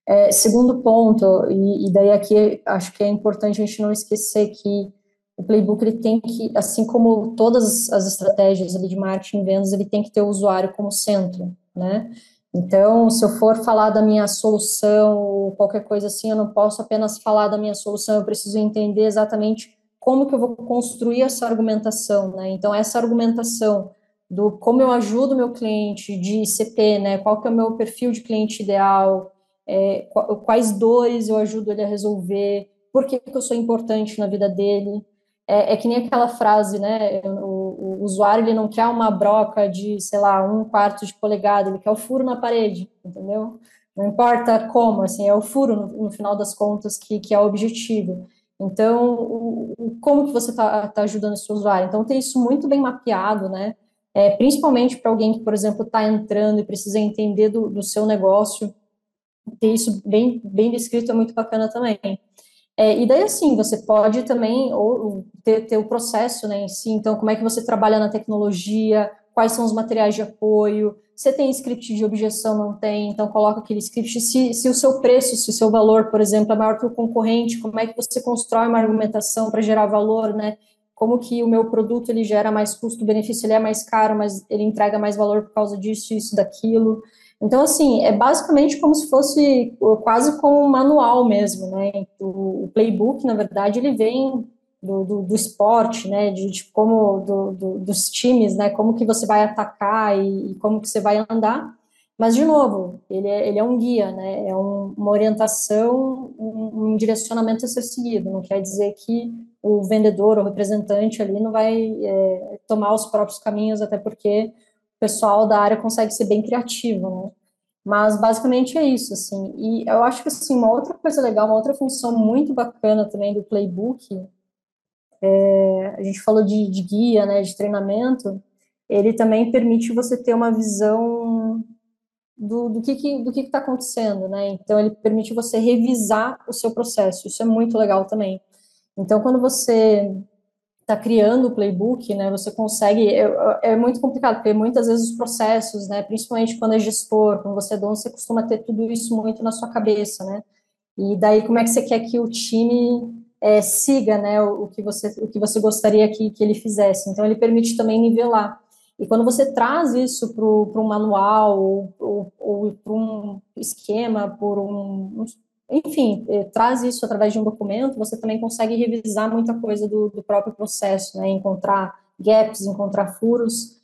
É, segundo ponto, e, e, daí aqui acho que é importante a gente não esquecer que o playbook ele tem que, assim como todas as estratégias ali de marketing e vendas, ele tem que ter o usuário como centro, né? Então, se eu for falar da minha solução ou qualquer coisa assim, eu não posso apenas falar da minha solução, eu preciso entender exatamente como que eu vou construir essa argumentação, né? Então, essa argumentação do como eu ajudo meu cliente de CP, né? Qual que é o meu perfil de cliente ideal, é, quais dores eu ajudo ele a resolver, por que, que eu sou importante na vida dele. É, é que nem aquela frase, né? O, o, usuário ele não quer uma broca de, sei lá, um quarto de polegada, ele quer o furo na parede, entendeu? Não importa como, assim, é o furo no, no final das contas que, que é o objetivo. Então, o, o como que você está tá ajudando esse usuário? Então, ter isso muito bem mapeado, né? É, principalmente para alguém que, por exemplo, está entrando e precisa entender do, do seu negócio, ter isso bem, bem descrito é muito bacana também. É, e daí, assim, você pode também ou, ter, ter o processo né, em si, então, como é que você trabalha na tecnologia, quais são os materiais de apoio, você tem script de objeção, não tem, então coloca aquele script, se, se o seu preço, se o seu valor, por exemplo, é maior que o concorrente, como é que você constrói uma argumentação para gerar valor, né, como que o meu produto, ele gera mais custo-benefício, ele é mais caro, mas ele entrega mais valor por causa disso, isso, daquilo, então, assim, é basicamente como se fosse quase como um manual mesmo, né? O, playbook, na verdade, ele vem do, do, do esporte, né? De, de como do, do, dos times, né? Como que você vai atacar e, e, como que você vai andar. Mas, de novo, ele é, ele é um guia, né? É um, uma orientação, um, um direcionamento a ser seguido. Não quer dizer que o vendedor ou representante ali não vai é, tomar os próprios caminhos, até porque pessoal da área consegue ser bem criativo, né? Mas basicamente é isso, assim. E eu acho que assim, uma outra coisa legal, uma outra função muito bacana também do playbook, é, a gente falou de, de, guia, né, de treinamento, ele também permite você ter uma visão do, do que que, do que está acontecendo, né? Então ele permite você revisar o seu processo. Isso é muito legal também. Então quando você está criando o playbook, né, você consegue, é, é, muito complicado, porque muitas vezes os processos, né, principalmente quando é gestor, quando você é dono, você costuma ter tudo isso muito na sua cabeça, né, e daí como é que você quer que o time é, siga, né, o, o, que você, o que você gostaria que, que ele fizesse, então ele permite também nivelar, e quando você traz isso para um manual ou, ou, ou para um esquema, por um, enfim, eh, traz isso através de um documento, você também consegue revisar muita coisa do, do próprio processo, né? Encontrar gaps, encontrar furos.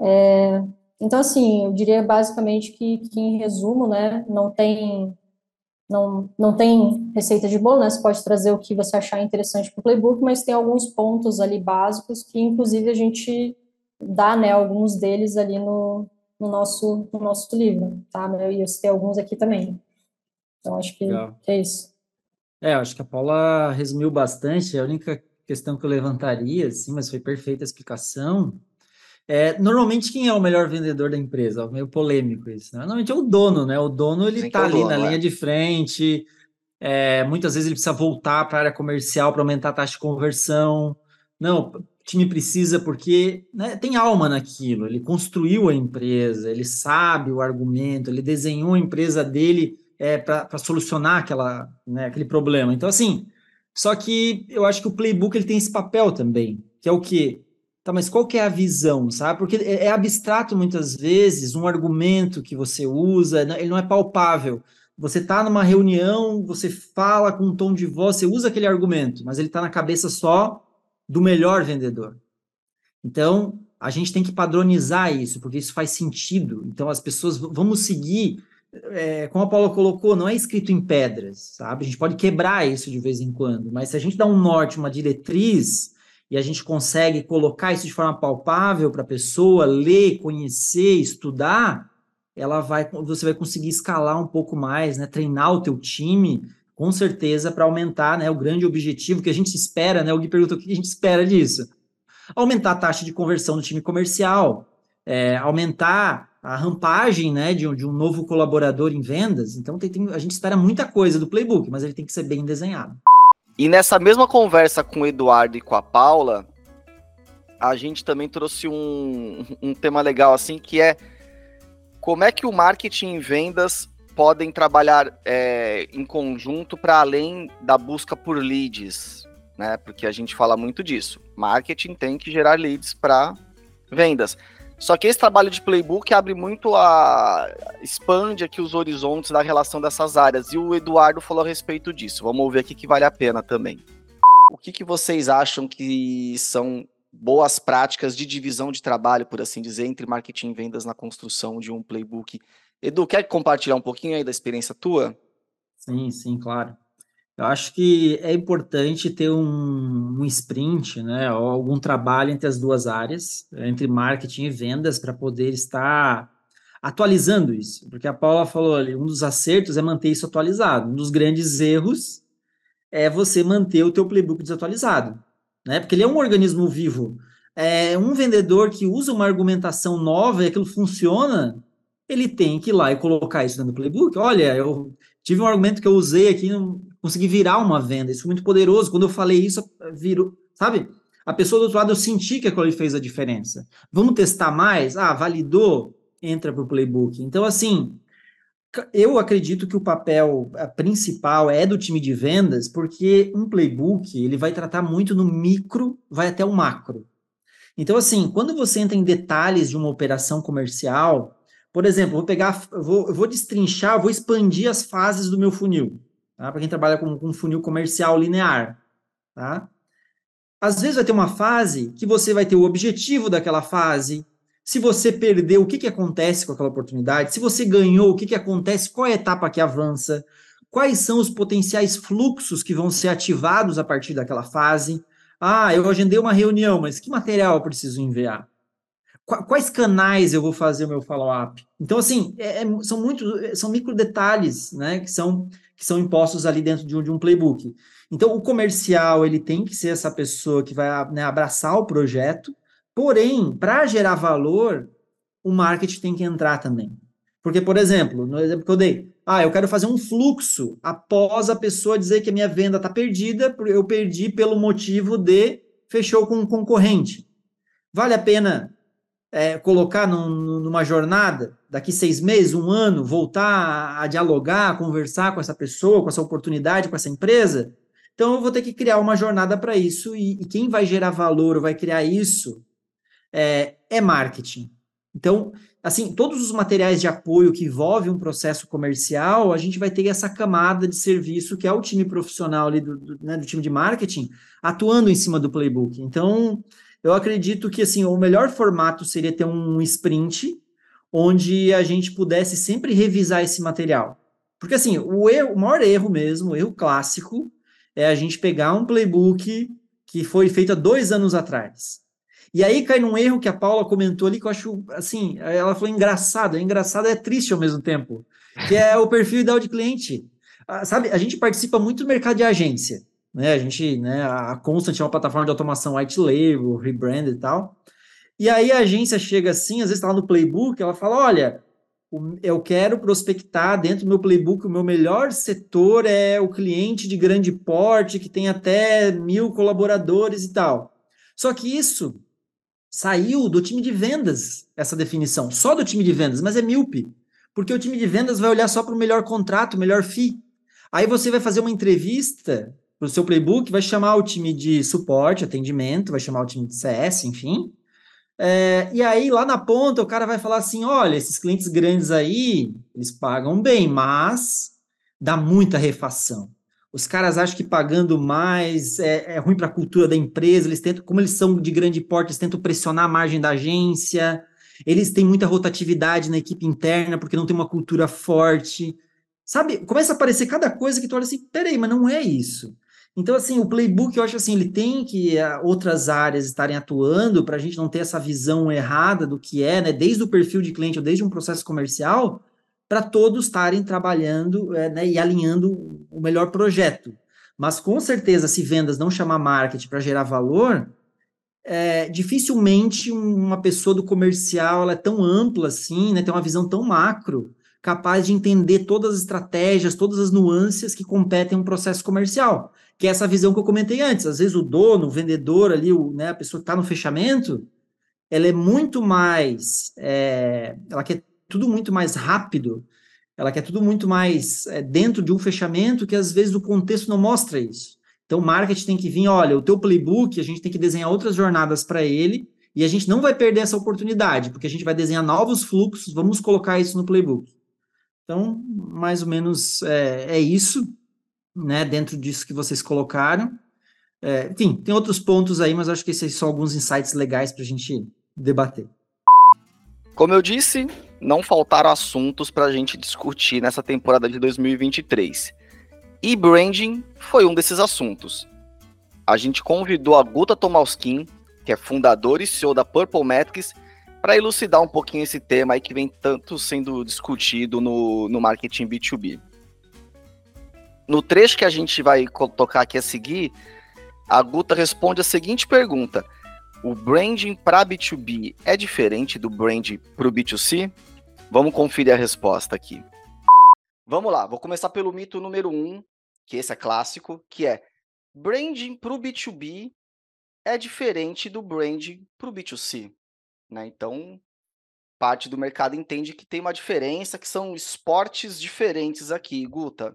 É, então, assim, eu diria basicamente que, que, em resumo, né, não tem não, não tem receita de bolo, né? Você pode trazer o que você achar interessante para o playbook, mas tem alguns pontos ali básicos que, inclusive, a gente dá, né, alguns deles ali no, no nosso, no nosso livro, tá? E eu citei alguns aqui também. Então, acho que, que é isso. É, acho que a Paula resumiu bastante. A única questão que eu levantaria, assim, mas foi perfeita a explicação. É, normalmente, quem é o melhor vendedor da empresa? Meio polêmico isso. Né? Normalmente é o dono, né? O dono, ele está ali dono, na é. linha de frente. É, muitas vezes ele precisa voltar para a área comercial para aumentar a taxa de conversão. Não, o time precisa porque né, tem alma naquilo. Ele construiu a empresa, ele sabe o argumento, ele desenhou a empresa dele é, para solucionar aquela, né, aquele problema. Então, assim, só que eu acho que o playbook ele tem esse papel também, que é o quê? Tá, mas qual que é a visão, sabe? Porque é, é abstrato muitas vezes um argumento que você usa, né, ele não é palpável. Você está numa reunião, você fala com um tom de voz, você usa aquele argumento, mas ele está na cabeça só do melhor vendedor. Então, a gente tem que padronizar isso, porque isso faz sentido. Então, as pessoas vamos seguir é, como a Paula colocou, não é escrito em pedras, sabe? A gente pode quebrar isso de vez em quando, mas se a gente dá um norte, uma diretriz, e a gente consegue colocar isso de forma palpável para a pessoa ler, conhecer, estudar, ela vai, você vai conseguir escalar um pouco mais, né? Treinar o teu time, com certeza, para aumentar, né? O grande objetivo que a gente espera, né? O Gui perguntou o que a gente espera disso. Aumentar a taxa de conversão do time comercial, é, aumentar a, rampagem né, de, um, de um novo colaborador em vendas. Então tem, tem, a gente espera muita coisa do playbook, mas ele tem que ser bem desenhado. E nessa mesma conversa com o Eduardo e com a Paula, a gente também trouxe um, um tema legal assim que é como é que o marketing e vendas podem trabalhar é, em conjunto para além da busca por leads, né? Porque a gente fala muito disso. Marketing tem que gerar leads para vendas. Só que esse trabalho de playbook abre muito a. expande aqui os horizontes da relação dessas áreas. E o Eduardo falou a respeito disso. Vamos ouvir aqui que vale a pena também. O que, que vocês acham que são boas práticas de divisão de trabalho, por assim dizer, entre marketing e vendas na construção de um playbook? Edu, quer compartilhar um pouquinho aí da experiência tua? Sim, sim, claro. Eu acho que é importante ter um, um sprint, né, ou algum trabalho entre as duas áreas, entre marketing e vendas, para poder estar atualizando isso. Porque a Paula falou ali, um dos acertos é manter isso atualizado. Um dos grandes erros é você manter o teu playbook desatualizado, né? Porque ele é um organismo vivo. É um vendedor que usa uma argumentação nova e aquilo funciona, ele tem que ir lá e colocar isso dentro do playbook. Olha, eu tive um argumento que eu usei aqui, consegui virar uma venda. Isso foi muito poderoso. Quando eu falei isso, virou, sabe? A pessoa do outro lado, eu senti que aquilo ali fez a diferença. Vamos testar mais? Ah, validou? Entra para o playbook. Então, assim, eu acredito que o papel principal é do time de vendas, porque um playbook ele vai tratar muito no micro, vai até o macro. Então, assim, quando você entra em detalhes de uma operação comercial, por exemplo, vou pegar, vou, vou destrinchar, vou expandir as fases do meu funil tá? para quem trabalha com, com funil comercial linear. Tá? Às vezes vai ter uma fase que você vai ter o objetivo daquela fase, se você perdeu, o que, que acontece com aquela oportunidade, se você ganhou, o que, que acontece, qual é a etapa que avança, quais são os potenciais fluxos que vão ser ativados a partir daquela fase. Ah, eu agendei uma reunião, mas que material eu preciso enviar? Quais canais eu vou fazer o meu follow-up? Então, assim, é, é, são muitos, são micro detalhes, né, que são que são impostos ali dentro de um, de um playbook. Então, o comercial, ele tem que ser essa pessoa que vai né, abraçar o projeto, porém, para gerar valor, o marketing tem que entrar também. Porque, por exemplo, no exemplo que eu dei, ah, eu quero fazer um fluxo após a pessoa dizer que a minha venda está perdida, eu perdi pelo motivo de fechou com um concorrente. Vale a pena é, colocar num, numa jornada, daqui seis meses, um ano, voltar a, dialogar, a conversar com essa pessoa, com essa oportunidade, com essa empresa, então eu vou ter que criar uma jornada para isso e, e, quem vai gerar valor vai criar isso é, é, marketing. Então, assim, todos os materiais de apoio que envolvem um processo comercial, a gente vai ter essa camada de serviço que é o time profissional ali do, do, né, do time de marketing atuando em cima do playbook. Então, eu acredito que assim o melhor formato seria ter um sprint onde a gente pudesse sempre revisar esse material. Porque assim, o, erro, o maior erro mesmo, o erro clássico, é a gente pegar um playbook que foi feito há dois anos atrás. E aí cai num erro que a Paula comentou ali, que eu acho, assim, ela falou engraçado, é engraçado é triste ao mesmo tempo, que é o perfil ideal de cliente. Ah, sabe, a gente participa muito do mercado de agência. Né? A gente, né, a Constant é uma plataforma de automação white label, rebrand e tal. E aí a agência chega assim, às vezes está lá no playbook, ela fala: olha, eu quero prospectar dentro do meu playbook, o meu melhor setor é o cliente de grande porte, que tem até mil colaboradores e tal. Só que isso saiu do time de vendas, essa definição, só do time de vendas, mas é míope, porque o time de vendas vai olhar só para o melhor contrato, melhor FII. Aí você vai fazer uma entrevista para o seu playbook, vai chamar o time de suporte, atendimento, vai chamar o time de CS, enfim. É, e aí, lá na ponta, o cara vai falar assim: olha, esses clientes grandes aí, eles pagam bem, mas dá muita refação. Os caras acham que pagando mais é, é ruim para a cultura da empresa, eles tentam, como eles são de grande porte, eles tentam pressionar a margem da agência, eles têm muita rotatividade na equipe interna, porque não tem uma cultura forte. Sabe, começa a aparecer cada coisa que tu olha assim, peraí, mas não é isso. Então, assim, o playbook, eu acho assim, ele tem que uh, outras áreas estarem atuando para a gente não ter essa visão errada do que é, né? Desde o perfil de cliente ou desde um processo comercial, para todos estarem trabalhando é, né, e alinhando o melhor projeto. Mas, com certeza, se vendas não chamar marketing para gerar valor, é, dificilmente uma pessoa do comercial ela é tão ampla assim, né, tem uma visão tão macro, capaz de entender todas as estratégias, todas as nuances que competem um processo comercial, que é essa visão que eu comentei antes. Às vezes o dono, o vendedor ali, o, né, a pessoa que está no fechamento, ela é muito mais, é, ela quer tudo muito mais rápido, ela quer tudo muito mais é, dentro de um fechamento que às vezes o contexto não mostra isso. Então, o marketing tem que vir, olha, o teu playbook, a gente tem que desenhar outras jornadas para ele, e a gente não vai perder essa oportunidade, porque a gente vai desenhar novos fluxos, vamos colocar isso no playbook. Então, mais ou menos é, é isso, né, dentro disso que vocês colocaram. É, enfim, tem outros pontos aí, mas acho que esses são alguns insights legais para a gente debater. Como eu disse, não faltaram assuntos para a gente discutir nessa temporada de 2023. E branding foi um desses assuntos. A gente convidou a Guta Tomalskin, que é fundador e CEO da Purple Metrics, para elucidar um pouquinho esse tema aí que vem tanto sendo discutido no, no marketing B2B. No trecho que a gente vai tocar aqui a seguir, a Guta responde a seguinte pergunta: O branding para B2B é diferente do branding para o B2C? Vamos conferir a resposta aqui. Vamos lá, vou começar pelo mito número um, que esse é clássico, que é branding para o B2B é diferente do branding para o B2C. Né? Então, parte do mercado entende que tem uma diferença, que são esportes diferentes aqui, Guta.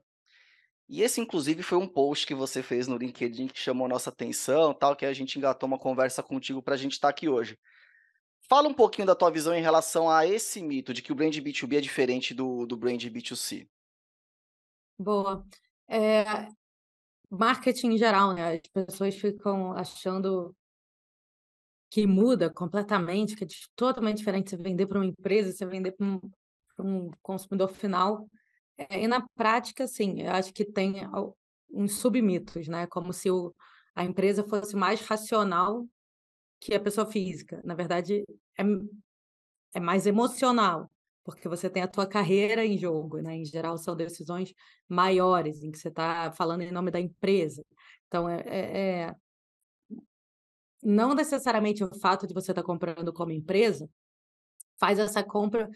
E esse, inclusive, foi um post que você fez no LinkedIn que chamou nossa atenção, tal, que a gente engatou uma conversa contigo para a gente estar tá aqui hoje. Fala um pouquinho da tua visão em relação a esse mito de que o brand B2B é diferente do, do brand B2C. Boa. É, marketing em geral, né? As pessoas ficam achando que muda completamente, que é totalmente diferente você vender para uma empresa, você vender para um, um, consumidor final. É, e na prática, sim, eu acho que tem uns submitos, né? Como se o, a empresa fosse mais racional que a pessoa física. Na verdade, é, é mais emocional porque você tem a tua carreira em jogo, né? Em geral, são decisões maiores, em que você está falando em nome da empresa. Então, é, é, é, não necessariamente o fato de você estar tá comprando como empresa faz essa compra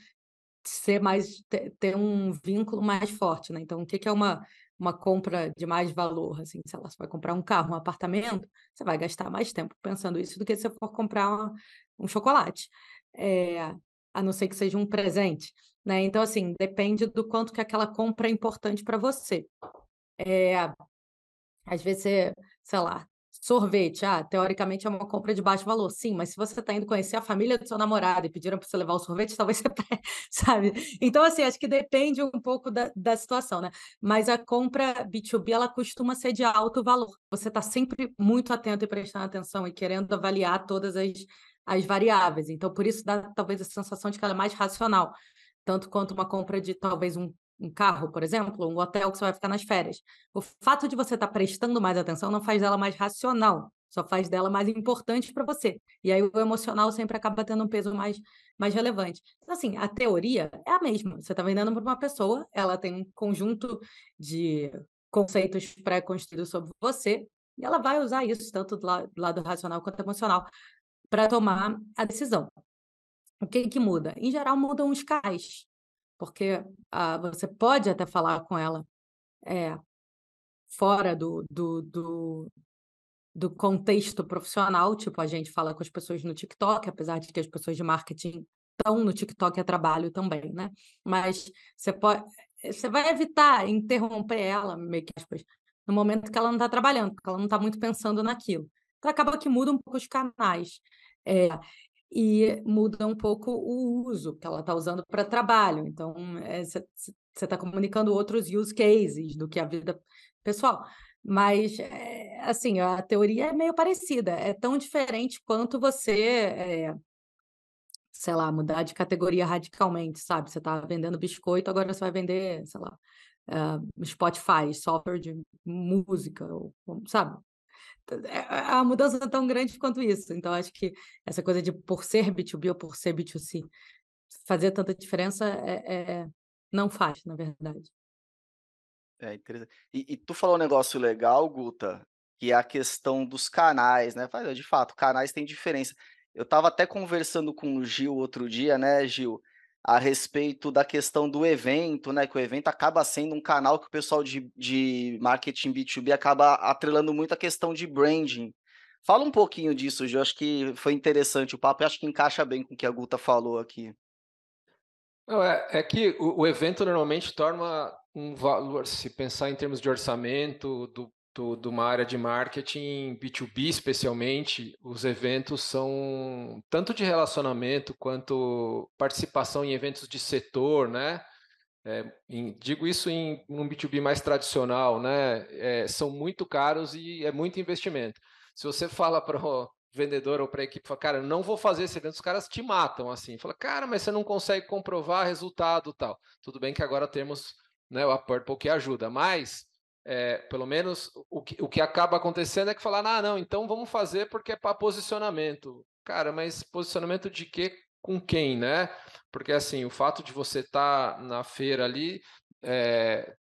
ser mais ter, um vínculo mais forte, né? Então, o que, é uma uma compra de mais valor, assim, se ela vai comprar um carro, um apartamento, você vai gastar mais tempo pensando isso do que se você for comprar uma, um chocolate. É, a não ser que seja um presente, né? Então, assim, depende do quanto que aquela compra é importante para você. É, às vezes, você, sei lá, sorvete, ah, teoricamente é uma compra de baixo valor, sim, mas se você está indo conhecer a família do seu namorado e pediram para você levar o sorvete, talvez você, sabe? Então, assim, acho que depende um pouco da, da situação, né? Mas a compra B2B, ela costuma ser de alto valor. Você está sempre muito atento e prestando atenção e querendo avaliar todas as as variáveis. Então, por isso dá talvez a sensação de que ela é mais racional, tanto quanto uma compra de talvez um, um carro, por exemplo, um hotel que você vai ficar nas férias. O fato de você estar tá prestando mais atenção não faz dela mais racional, só faz dela mais importante para você. E aí o emocional sempre acaba tendo um peso mais, mais relevante. Então, assim, a teoria é a mesma. Você está vendendo para uma pessoa, ela tem um conjunto de conceitos pré-construídos sobre você, e ela vai usar isso tanto do lado, do lado racional quanto emocional para tomar a decisão. O que, que muda? Em geral, mudam os cais, porque ah, você pode até falar com ela é, fora do, do, do, do contexto profissional, tipo, a gente fala com as pessoas no TikTok, apesar de que as pessoas de marketing estão no TikTok a trabalho também, né? Mas você pode, você vai evitar interromper ela, meio que aspas, no momento que ela não está trabalhando, porque ela não está muito pensando naquilo. Então, acaba que muda um pouco os canais. É, e muda um pouco o uso que ela está usando para trabalho. Então, você é, está comunicando outros use cases do que a vida pessoal. Mas, é, assim, a teoria é meio parecida. É tão diferente quanto você, é, sei lá, mudar de categoria radicalmente, sabe? Você está vendendo biscoito, agora você vai vender, sei lá, uh, Spotify, software de música, ou, sabe? É, a mudança é tão grande quanto isso. Então, acho que essa coisa de por ser B2B ou por ser B2C fazer tanta diferença é, é não faz, na verdade. É interessante. E, e, tu falou um negócio legal, Guta, que é a questão dos canais, né? De fato, canais têm diferença. Eu estava até conversando com o Gil outro dia, né, Gil, a respeito da questão do evento, né? Que o evento acaba sendo um canal que o pessoal de, de marketing B2B acaba atrelando muito a questão de branding. Fala um pouquinho disso, Gil. Acho que foi interessante o papo e acho que encaixa bem com o que a Guta falou aqui. Não, é, é que o, o, evento normalmente torna um valor, se pensar em termos de orçamento, do, do, de uma área de marketing, B2B especialmente, os eventos são tanto de relacionamento quanto participação em eventos de setor, né? É, em, digo isso em um B2B mais tradicional, né? É, são muito caros e é muito investimento. Se você fala para vendedor ou para a equipe, fala, cara, não vou fazer esse evento, os caras te matam assim. Fala, cara, mas você não consegue comprovar resultado tal. Tudo bem que agora temos né, o Purple que ajuda, mas é, pelo menos o que, o que acaba acontecendo é que falar, ah, não, então vamos fazer porque é para posicionamento. Cara, mas posicionamento de quê? Com quem, né? Porque assim, o fato de você estar tá na feira ali, é,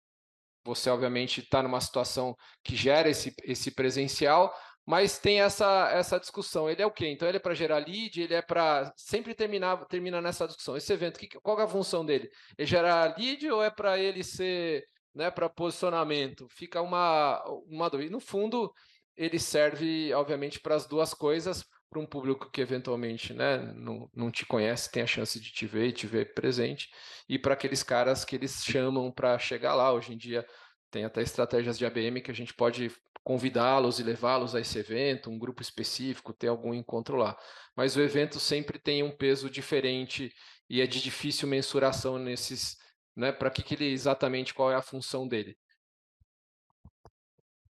você obviamente está numa situação que gera esse, esse presencial, mas tem essa, essa discussão. Ele é o quê? Então ele é para gerar lead, ele é para sempre terminar termina nessa discussão. Esse evento, que, qual é a função dele? É gerar lead ou é para ele ser, né, para posicionamento? Fica uma uma dúvida. No fundo, ele serve obviamente para as duas coisas, para um público que eventualmente, né, não, não te conhece, tem a chance de te ver e te ver presente, e para aqueles caras que eles chamam para chegar lá. Hoje em dia tem até estratégias de ABM que a gente pode convidá-los e levá-los a esse evento, um grupo específico, ter algum encontro lá. Mas o evento sempre tem um peso diferente e é de difícil mensuração nesses, né, para que, que ele exatamente qual é a função dele.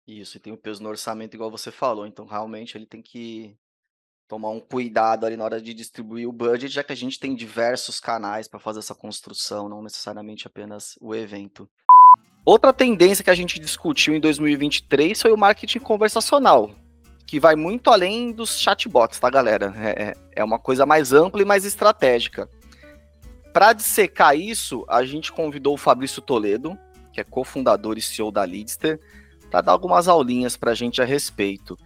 Isso, e tem o peso no orçamento, igual você falou, então realmente ele tem que tomar um cuidado ali na hora de distribuir o budget, já que a gente tem diversos canais para fazer essa construção, não necessariamente apenas o evento. Outra tendência que a gente discutiu em 2023 foi o marketing conversacional, que vai muito além dos chatbots, tá, galera? É, é, é uma coisa mais ampla e mais estratégica. Para dissecar isso, a gente convidou o Fabrício Toledo, que é cofundador e CEO da Leadster, para dar algumas aulinhas para a gente a respeito.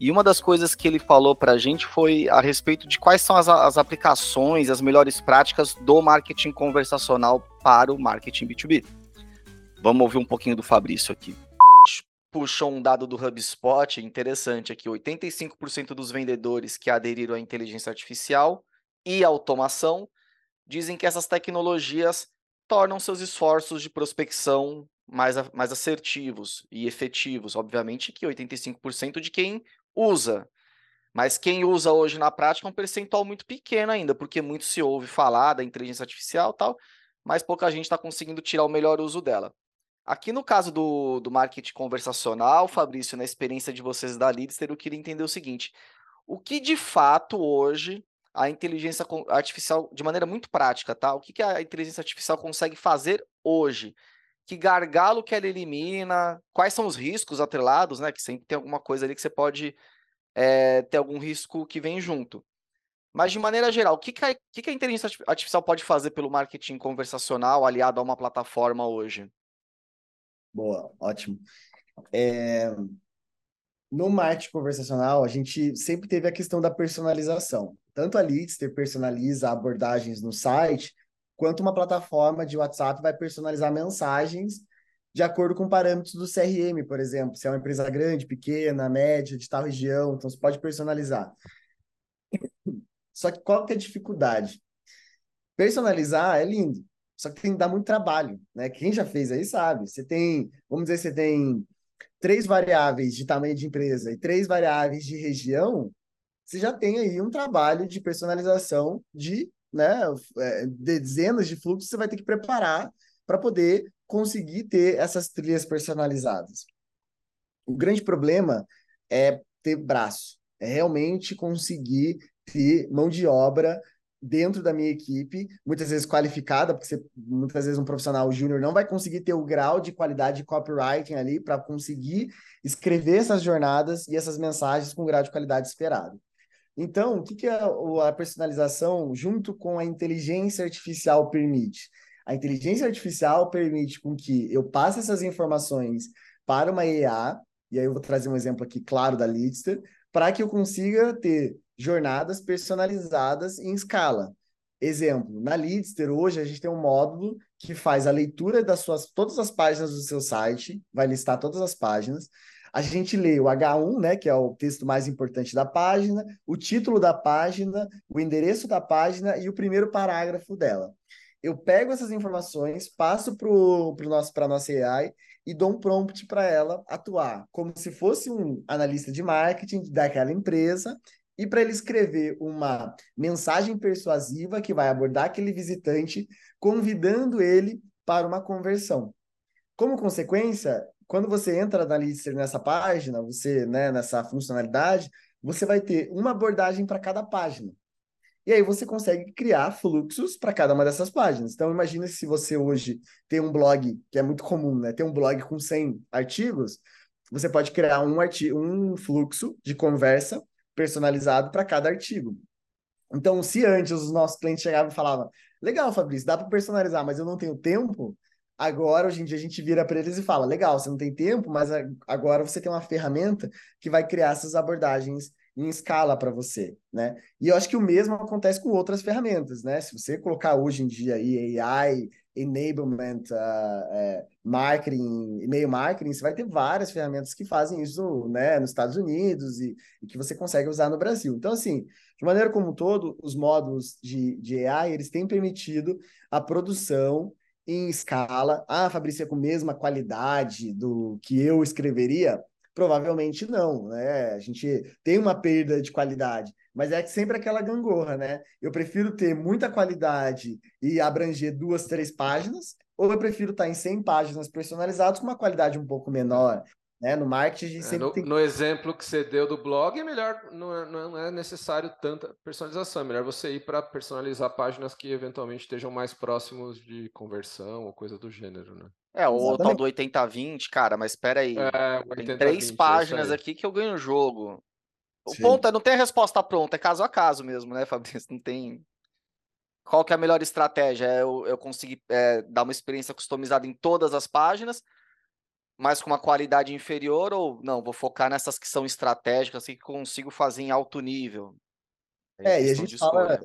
E uma das coisas que ele falou para a gente foi a respeito de quais são as, as aplicações, as melhores práticas do marketing conversacional para o marketing B2B. Vamos ouvir um pouquinho do Fabrício aqui. Puxou um dado do HubSpot interessante aqui: 85% dos vendedores que aderiram à inteligência artificial e automação dizem que essas tecnologias tornam seus esforços de prospecção mais, mais assertivos e efetivos. Obviamente que 85% de quem usa. Mas quem usa hoje na prática é um percentual muito pequeno ainda, porque muito se ouve falar da inteligência artificial tal, mas pouca gente está conseguindo tirar o melhor uso dela. Aqui no caso do, do marketing conversacional, Fabrício, na experiência de vocês da Leadster, eu queria entender o seguinte: o que de fato hoje a inteligência artificial, de maneira muito prática, tá? O que, que a inteligência artificial consegue fazer hoje? Que gargalo que ela elimina? Quais são os riscos atrelados, né? Que sempre tem alguma coisa ali que você pode é, ter algum risco que vem junto. Mas, de maneira geral, o que, que, a, que, que a inteligência artificial pode fazer pelo marketing conversacional aliado a uma plataforma hoje? Boa, ótimo. É, no marketing conversacional, a gente sempre teve a questão da personalização. Tanto a Leadster personaliza abordagens no site, quanto uma plataforma de WhatsApp vai personalizar mensagens de acordo com parâmetros do CRM, por exemplo. Se é uma empresa grande, pequena, média, de tal região, então você pode personalizar. Só que qual que é a dificuldade? Personalizar é lindo, só que tem que dar muito trabalho, né? Quem já fez aí sabe. Você tem, vamos dizer, você tem três variáveis de tamanho de empresa e três variáveis de região, você já tem aí um trabalho de personalização de, né, é, dezenas de fluxos você vai ter que preparar para poder conseguir ter essas trilhas personalizadas. O grande problema é ter braço, é realmente conseguir ter mão de obra dentro da minha equipe, muitas vezes qualificada, porque você, muitas vezes um profissional júnior não vai conseguir ter o grau de qualidade de copywriting ali para conseguir escrever essas jornadas e essas mensagens com o grau de qualidade esperado. Então, o que, que a, a personalização junto com a inteligência artificial permite? A inteligência artificial permite com que eu passe essas informações para uma EA e aí eu vou trazer um exemplo aqui claro da Leadster, para que eu consiga ter jornadas personalizadas em escala. Exemplo, na Leadster hoje a gente tem um módulo que faz a leitura das suas todas as páginas do seu site, vai listar todas as páginas. A gente lê o H1, né, que é o texto mais importante da página, o título da página, o endereço da página e o primeiro parágrafo dela. Eu pego essas informações, passo para nosso, a nossa AI e dou um prompt para ela atuar como se fosse um analista de marketing daquela empresa e para ele escrever uma mensagem persuasiva que vai abordar aquele visitante, convidando ele para uma conversão. Como consequência, quando você entra na Lister nessa página, você, né, nessa funcionalidade, você vai ter uma abordagem para cada página. E aí você consegue criar fluxos para cada uma dessas páginas. Então, imagina se você hoje tem um blog, que é muito comum, né? Tem um blog com 100 artigos, você pode criar um, artigo, um fluxo de conversa personalizado para cada artigo. Então, se antes os nossos clientes chegavam e falavam, legal, Fabrício, dá para personalizar, mas eu não tenho tempo, agora, hoje em dia, a gente vira para eles e fala, legal, você não tem tempo, mas agora você tem uma ferramenta que vai criar essas abordagens em escala para você, né? E eu acho que o mesmo acontece com outras ferramentas, né? Se você colocar hoje em dia aí AI, enablement, uh, marketing, e-mail marketing, você vai ter várias ferramentas que fazem isso, né, nos Estados Unidos e, e, que você consegue usar no Brasil. Então, assim, de maneira como um todo, os módulos de, de AI, eles têm permitido a produção em escala. Ah, Fabrício, é com a mesma qualidade do que eu escreveria? Provavelmente não, né? A gente tem uma perda de qualidade, mas é sempre aquela gangorra, né? Eu prefiro ter muita qualidade e abranger duas, três páginas, ou eu prefiro estar em 100 páginas personalizadas com uma qualidade um pouco menor. Né? No marketing, a gente é, no, tem... no exemplo que você deu do blog, é melhor, não é, não é necessário tanta personalização, é melhor você ir para personalizar páginas que eventualmente estejam mais próximos de conversão ou coisa do gênero, né? É, o tal do 80-20, cara, mas espera aí. É, tem três páginas aqui que eu ganho o jogo. O Sim. ponto é, não tem a resposta pronta, é caso a caso mesmo, né, Fabrício? Não tem... Qual que é a melhor estratégia? É eu, eu conseguir é, dar uma experiência customizada em todas as páginas, mas com uma qualidade inferior, ou não, vou focar nessas que são estratégicas, que consigo fazer em alto nível. É, é e a gente fala,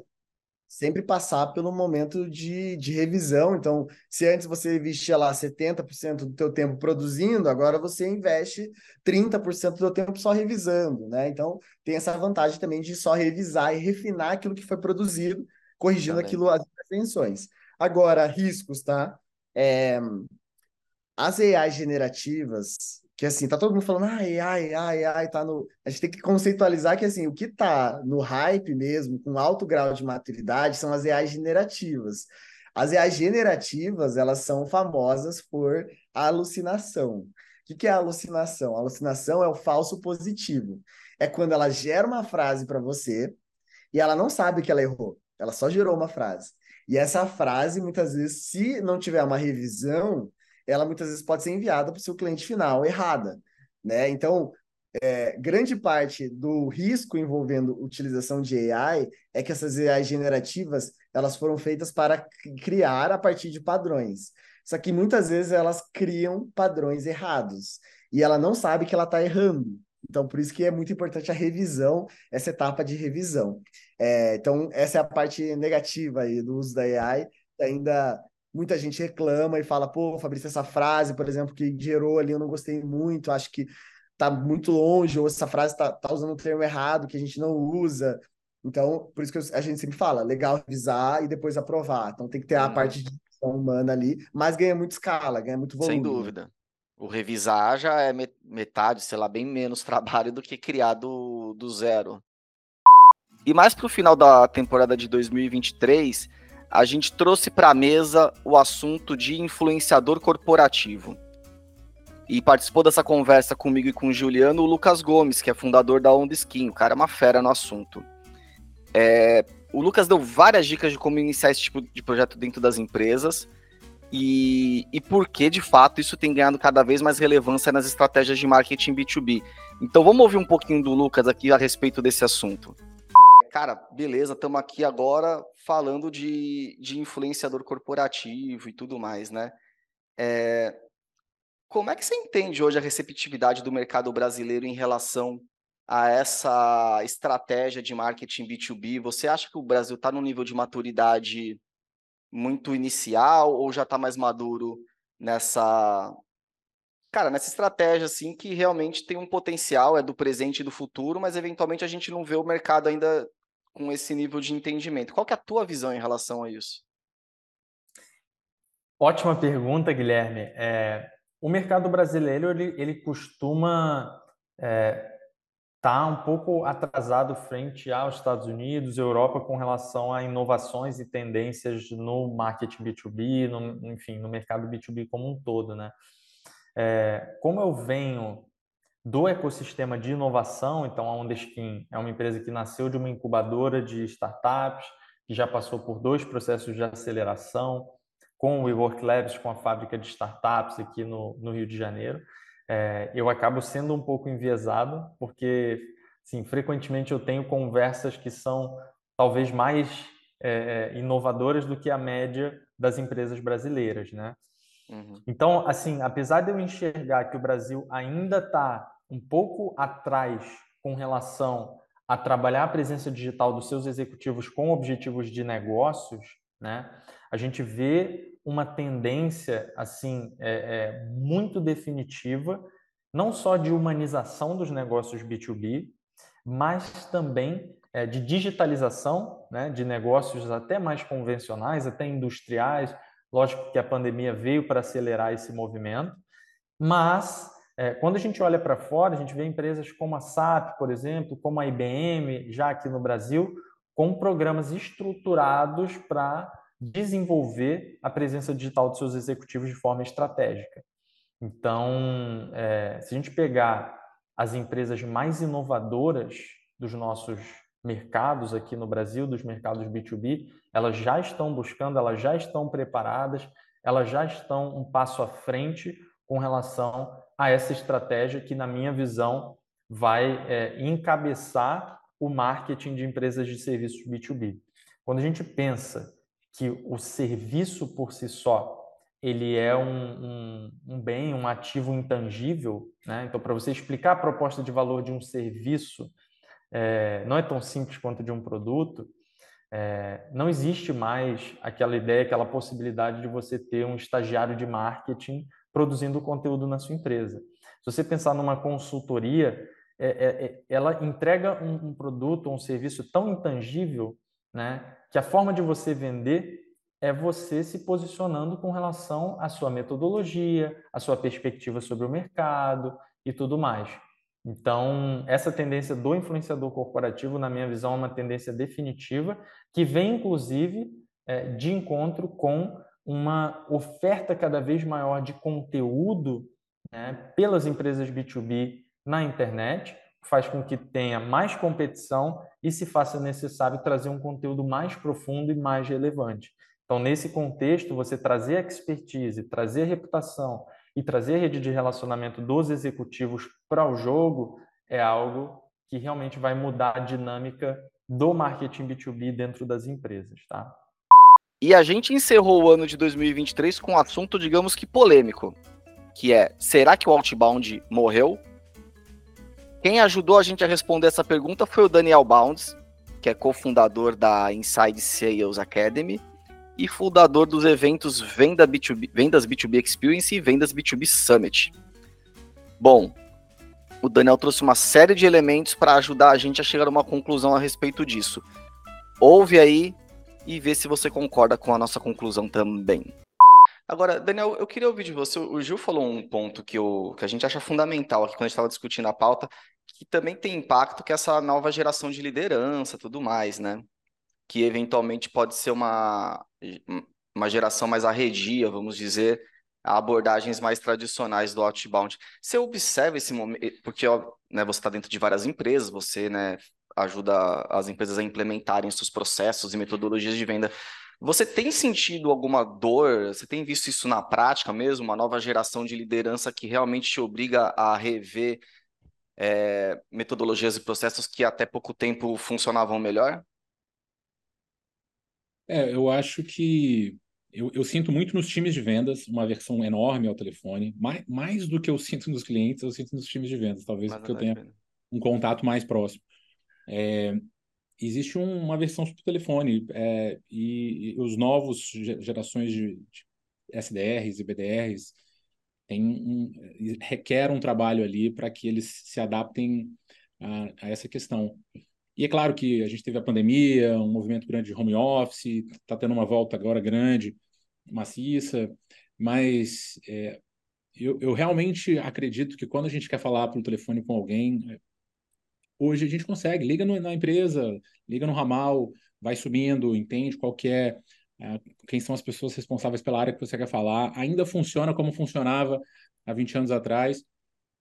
sempre passar pelo momento de, de revisão. Então, se antes você investia lá 70% do teu tempo produzindo, agora você investe 30% do teu tempo só revisando, né? Então, tem essa vantagem também de só revisar e refinar aquilo que foi produzido, corrigindo também. aquilo, as intervenções. Agora, riscos, tá? É, as AI generativas, que assim, tá todo mundo falando, ai, ai, ai, ai, tá no. A gente tem que conceitualizar que assim, o que tá no hype mesmo, com alto grau de maturidade, são as AI generativas. As AI generativas, elas são famosas por alucinação. O que, que é alucinação? A alucinação é o falso positivo. É quando ela gera uma frase para você e ela não sabe que ela errou. Ela só gerou uma frase. E essa frase, muitas vezes, se não tiver uma revisão, ela muitas vezes pode ser enviada para o seu cliente final errada, né? Então, é, grande parte do risco envolvendo utilização de AI é que essas AI generativas elas foram feitas para criar a partir de padrões. Só que muitas vezes elas criam padrões errados e ela não sabe que ela está errando. Então, por isso que é muito importante a revisão, essa etapa de revisão. É, então, essa é a parte negativa aí do uso da AI, ainda muita gente reclama e fala, pô, Fabrício, essa frase, por exemplo, que gerou ali, eu não gostei muito, acho que tá muito longe, ou essa frase tá, tá usando um termo errado que a gente não usa. Então, por isso que a gente sempre fala, legal revisar e depois aprovar. Então tem que ter a uhum. parte de humana ali, mas ganha muito escala, ganha muito volume. Sem dúvida. O revisar já é metade, sei lá, bem menos trabalho do que criar do, do zero. E mais para o final da temporada de 2023, a gente trouxe para a mesa o assunto de influenciador corporativo. E participou dessa conversa comigo e com o Juliano o Lucas Gomes, que é fundador da Onda Skin. O cara é uma fera no assunto. É, o Lucas deu várias dicas de como iniciar esse tipo de projeto dentro das empresas e, e por que, de fato, isso tem ganhado cada vez mais relevância nas estratégias de marketing B2B. Então vamos ouvir um pouquinho do Lucas aqui a respeito desse assunto. Cara, beleza, estamos aqui agora falando de, de influenciador corporativo e tudo mais, né? É, como é que você entende hoje a receptividade do mercado brasileiro em relação a essa estratégia de marketing B2B? Você acha que o Brasil está num nível de maturidade muito inicial ou já está mais maduro nessa cara, nessa estratégia assim que realmente tem um potencial, é do presente e do futuro, mas eventualmente a gente não vê o mercado ainda com esse nível de entendimento. Qual que é a tua visão em relação a isso? Ótima pergunta, Guilherme. É, o mercado brasileiro ele, ele costuma é, está um pouco atrasado frente aos Estados Unidos, Europa, com relação a inovações e tendências no marketing B2B, no, enfim, no mercado B2B como um todo, né? É, como eu venho do ecossistema de inovação, então a Ondeskin é uma empresa que nasceu de uma incubadora de startups, que já passou por dois processos de aceleração, com o WeWork Labs, com a fábrica de startups aqui no, no Rio de Janeiro é, eu acabo sendo um pouco enviesado, porque, sim, frequentemente eu tenho conversas que são talvez mais é, é, inovadoras do que a média das empresas brasileiras, né? Uhum. Então, assim, apesar de eu enxergar que o Brasil ainda está um pouco atrás com relação a trabalhar a presença digital dos seus executivos com objetivos de negócios, né? A gente vê uma tendência assim é, é, muito definitiva, não só de humanização dos negócios B2B, mas também é, de digitalização né, de negócios até mais convencionais, até industriais. Lógico que a pandemia veio para acelerar esse movimento, mas é, quando a gente olha para fora, a gente vê empresas como a SAP, por exemplo, como a IBM, já aqui no Brasil, com programas estruturados para desenvolver a presença digital dos seus executivos de forma estratégica. Então, é, se a gente pegar as empresas mais inovadoras dos nossos mercados aqui no Brasil, dos mercados B2B, elas já estão buscando, elas já estão preparadas, elas já estão um passo à frente com relação a essa estratégia que, na minha visão, vai é, encabeçar o marketing de empresas de serviços B2B. Quando a gente pensa que o serviço por si só ele é um, um, um bem, um ativo intangível, né? Então, para você explicar a proposta de valor de um serviço, é, não é tão simples quanto de um produto. É, não existe mais aquela ideia, aquela possibilidade de você ter um estagiário de marketing produzindo conteúdo na sua empresa. Se você pensar numa consultoria, é, é, é ela entrega um, um produto, um serviço tão intangível, né? que a forma de você vender é você se posicionando com relação à sua metodologia, à sua perspectiva sobre o mercado e tudo mais. Então, essa tendência do influenciador corporativo, na minha visão, é uma tendência definitiva, que vem, inclusive, é, de encontro com uma oferta cada vez maior de conteúdo né, pelas empresas B2B na internet, faz com que tenha mais competição e se faça necessário trazer um conteúdo mais profundo e mais relevante. Então, nesse contexto, você trazer expertise, trazer reputação e trazer rede de relacionamento dos executivos para o jogo é algo que realmente vai mudar a dinâmica do marketing B2B dentro das empresas, tá? E a gente encerrou o ano de 2023 com um assunto, digamos que polêmico, que é: será que o outbound morreu? Quem ajudou a gente a responder essa pergunta foi o Daniel Bounds, que é cofundador da Inside Sales Academy e fundador dos eventos Venda B2B, Vendas B2B Experience e Vendas B2B Summit. Bom, o Daniel trouxe uma série de elementos para ajudar a gente a chegar a uma conclusão a respeito disso. Ouve aí e vê se você concorda com a nossa conclusão também. Agora, Daniel, eu queria ouvir de você. O Gil falou um ponto que, eu, que a gente acha fundamental aqui quando a gente estava discutindo a pauta, que também tem impacto, que essa nova geração de liderança, tudo mais, né? Que eventualmente pode ser uma, uma geração mais arredia, vamos dizer, a abordagens mais tradicionais do outbound. Você observa esse momento, porque ó, né, você está dentro de várias empresas, você né, ajuda as empresas a implementarem seus processos e metodologias de venda. Você tem sentido alguma dor? Você tem visto isso na prática mesmo? Uma nova geração de liderança que realmente te obriga a rever é, metodologias e processos que até pouco tempo funcionavam melhor? É, eu acho que eu, eu, sinto muito nos times de vendas uma versão enorme ao telefone, mais, mais do que eu sinto nos clientes, eu sinto nos times de vendas, talvez porque eu tenha um contato mais próximo. É, existe um, uma versão por telefone é, e, e, os novos gerações de, de, SDRs e BDRs tem um, requer um trabalho ali para que eles se adaptem a, a essa questão. E é claro que a gente teve a pandemia, um movimento grande de home office, está tendo uma volta agora grande, maciça, mas é, eu, eu, realmente acredito que quando a gente quer falar pelo telefone com alguém, hoje a gente consegue. Liga no, na empresa, liga no ramal, vai subindo, entende qual que é, é, quem são as pessoas responsáveis pela área que você quer falar. Ainda funciona como funcionava há 20 anos atrás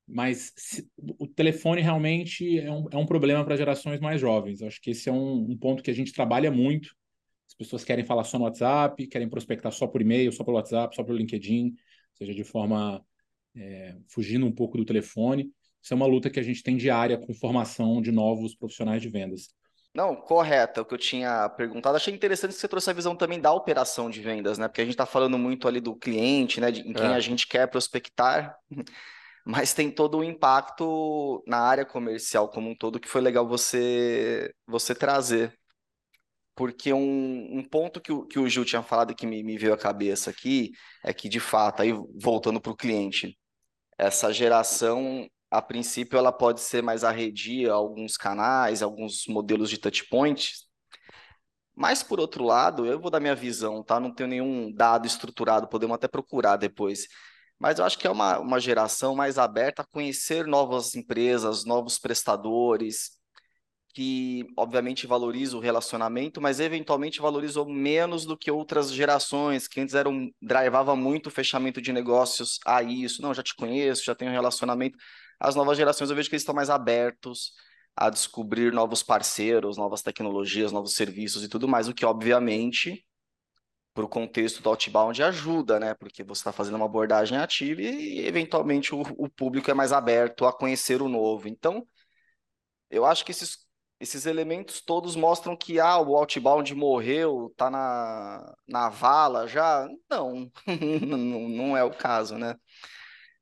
mas se, o telefone realmente é um, é um problema para gerações mais jovens. Acho que esse é um, um, ponto que a gente trabalha muito. As pessoas querem falar só no WhatsApp, querem prospectar só por e-mail, só pelo WhatsApp, só pelo LinkedIn, seja de forma é, fugindo um pouco do telefone. Isso é uma luta que a gente tem diária com formação de novos profissionais de vendas. Não, correto, é o que eu tinha perguntado. Achei interessante que você trouxe a visão também da operação de vendas, né? Porque a gente está falando muito ali do cliente, né? De, em quem é. a gente quer prospectar mas tem todo o impacto na área comercial como um todo que foi legal você você trazer. Porque um, um ponto que o, que o Gil tinha falado que me, me veio à cabeça aqui é que, de fato, aí voltando para o cliente, essa geração, a princípio, ela pode ser mais arredia a alguns canais, alguns modelos de touchpoints, mas, por outro lado, eu vou dar minha visão, tá? Não tenho nenhum dado estruturado, podemos até procurar depois mas eu acho que é uma, uma geração mais aberta a conhecer novas empresas, novos prestadores, que obviamente valorizam o relacionamento, mas eventualmente valorizam menos do que outras gerações, que antes eram drivava muito o fechamento de negócios a isso. Não, já te conheço, já tenho relacionamento. As novas gerações eu vejo que eles estão mais abertos a descobrir novos parceiros, novas tecnologias, novos serviços e tudo mais, o que obviamente para o contexto do outbound ajuda, né? Porque você está fazendo uma abordagem ativa e, eventualmente, o, o, público é mais aberto a conhecer o novo. Então, eu acho que esses, esses elementos todos mostram que ah, o outbound morreu, está na, na vala já. Não, não, é o caso, né?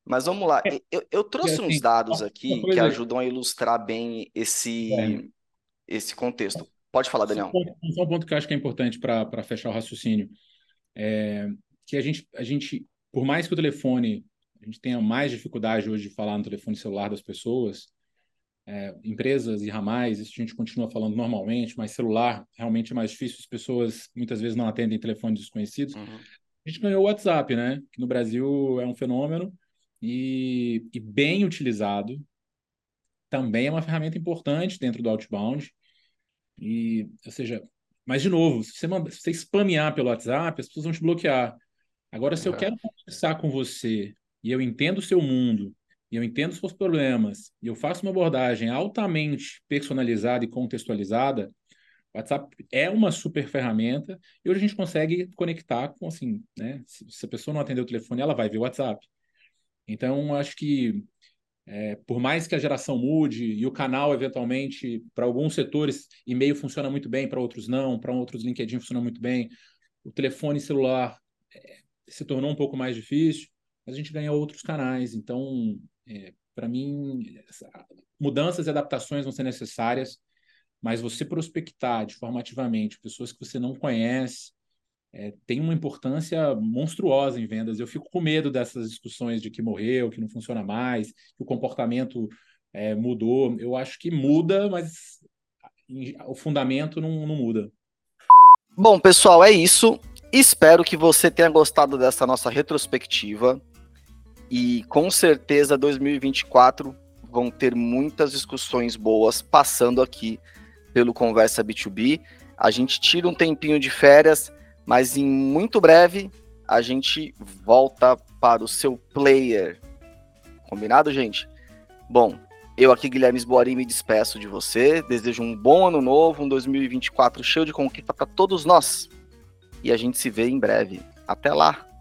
Mas vamos lá, é, eu, eu trouxe assim, uns dados aqui que ajudam a ilustrar bem esse, é. esse contexto. Pode falar, Daniel. Só um ponto que eu acho que é importante para fechar o raciocínio. É que a gente, a gente, por mais que o telefone, a gente tenha mais dificuldade hoje de falar no telefone celular das pessoas, é, empresas e ramais, isso a gente continua falando normalmente, mas celular realmente é mais difícil, as pessoas muitas vezes não atendem telefones desconhecidos. Uhum. A gente ganhou o WhatsApp, né? Que no Brasil é um fenômeno e, e bem utilizado. Também é uma ferramenta importante dentro do outbound. E, ou seja, mas de novo, se você, manda, se você spamear pelo WhatsApp, as pessoas vão te bloquear. Agora, se eu quero conversar com você e eu entendo o seu mundo, e eu entendo os seus problemas, e eu faço uma abordagem altamente personalizada e contextualizada, o WhatsApp é uma super ferramenta e hoje a gente consegue conectar com assim, né? Se, se a pessoa não atender o telefone, ela vai ver o WhatsApp. Então, acho que é, por mais que a geração mude e o canal, eventualmente, para alguns setores, e-mail funciona muito bem, para outros não, para outros LinkedIn funciona muito bem, o telefone celular é, se tornou um pouco mais difícil, mas a gente ganha outros canais. Então, é, para mim, mudanças e adaptações vão ser necessárias, mas você prospectar de forma ativamente pessoas que você não conhece, é, tem uma importância monstruosa em vendas. Eu fico com medo dessas discussões de que morreu, que não funciona mais, que o comportamento é, mudou. Eu acho que muda, mas o fundamento não, não muda. Bom, pessoal, é isso. Espero que você tenha gostado dessa nossa retrospectiva. E com certeza 2024 vão ter muitas discussões boas passando aqui pelo Conversa B2B. A gente tira um tempinho de férias mas em muito breve a gente volta para o seu player. Combinado, gente? Bom, eu aqui, Guilherme Esboari, me despeço de você. Desejo um bom ano novo, um 2024 cheio de conquista para todos nós. E a gente se vê em breve. Até lá!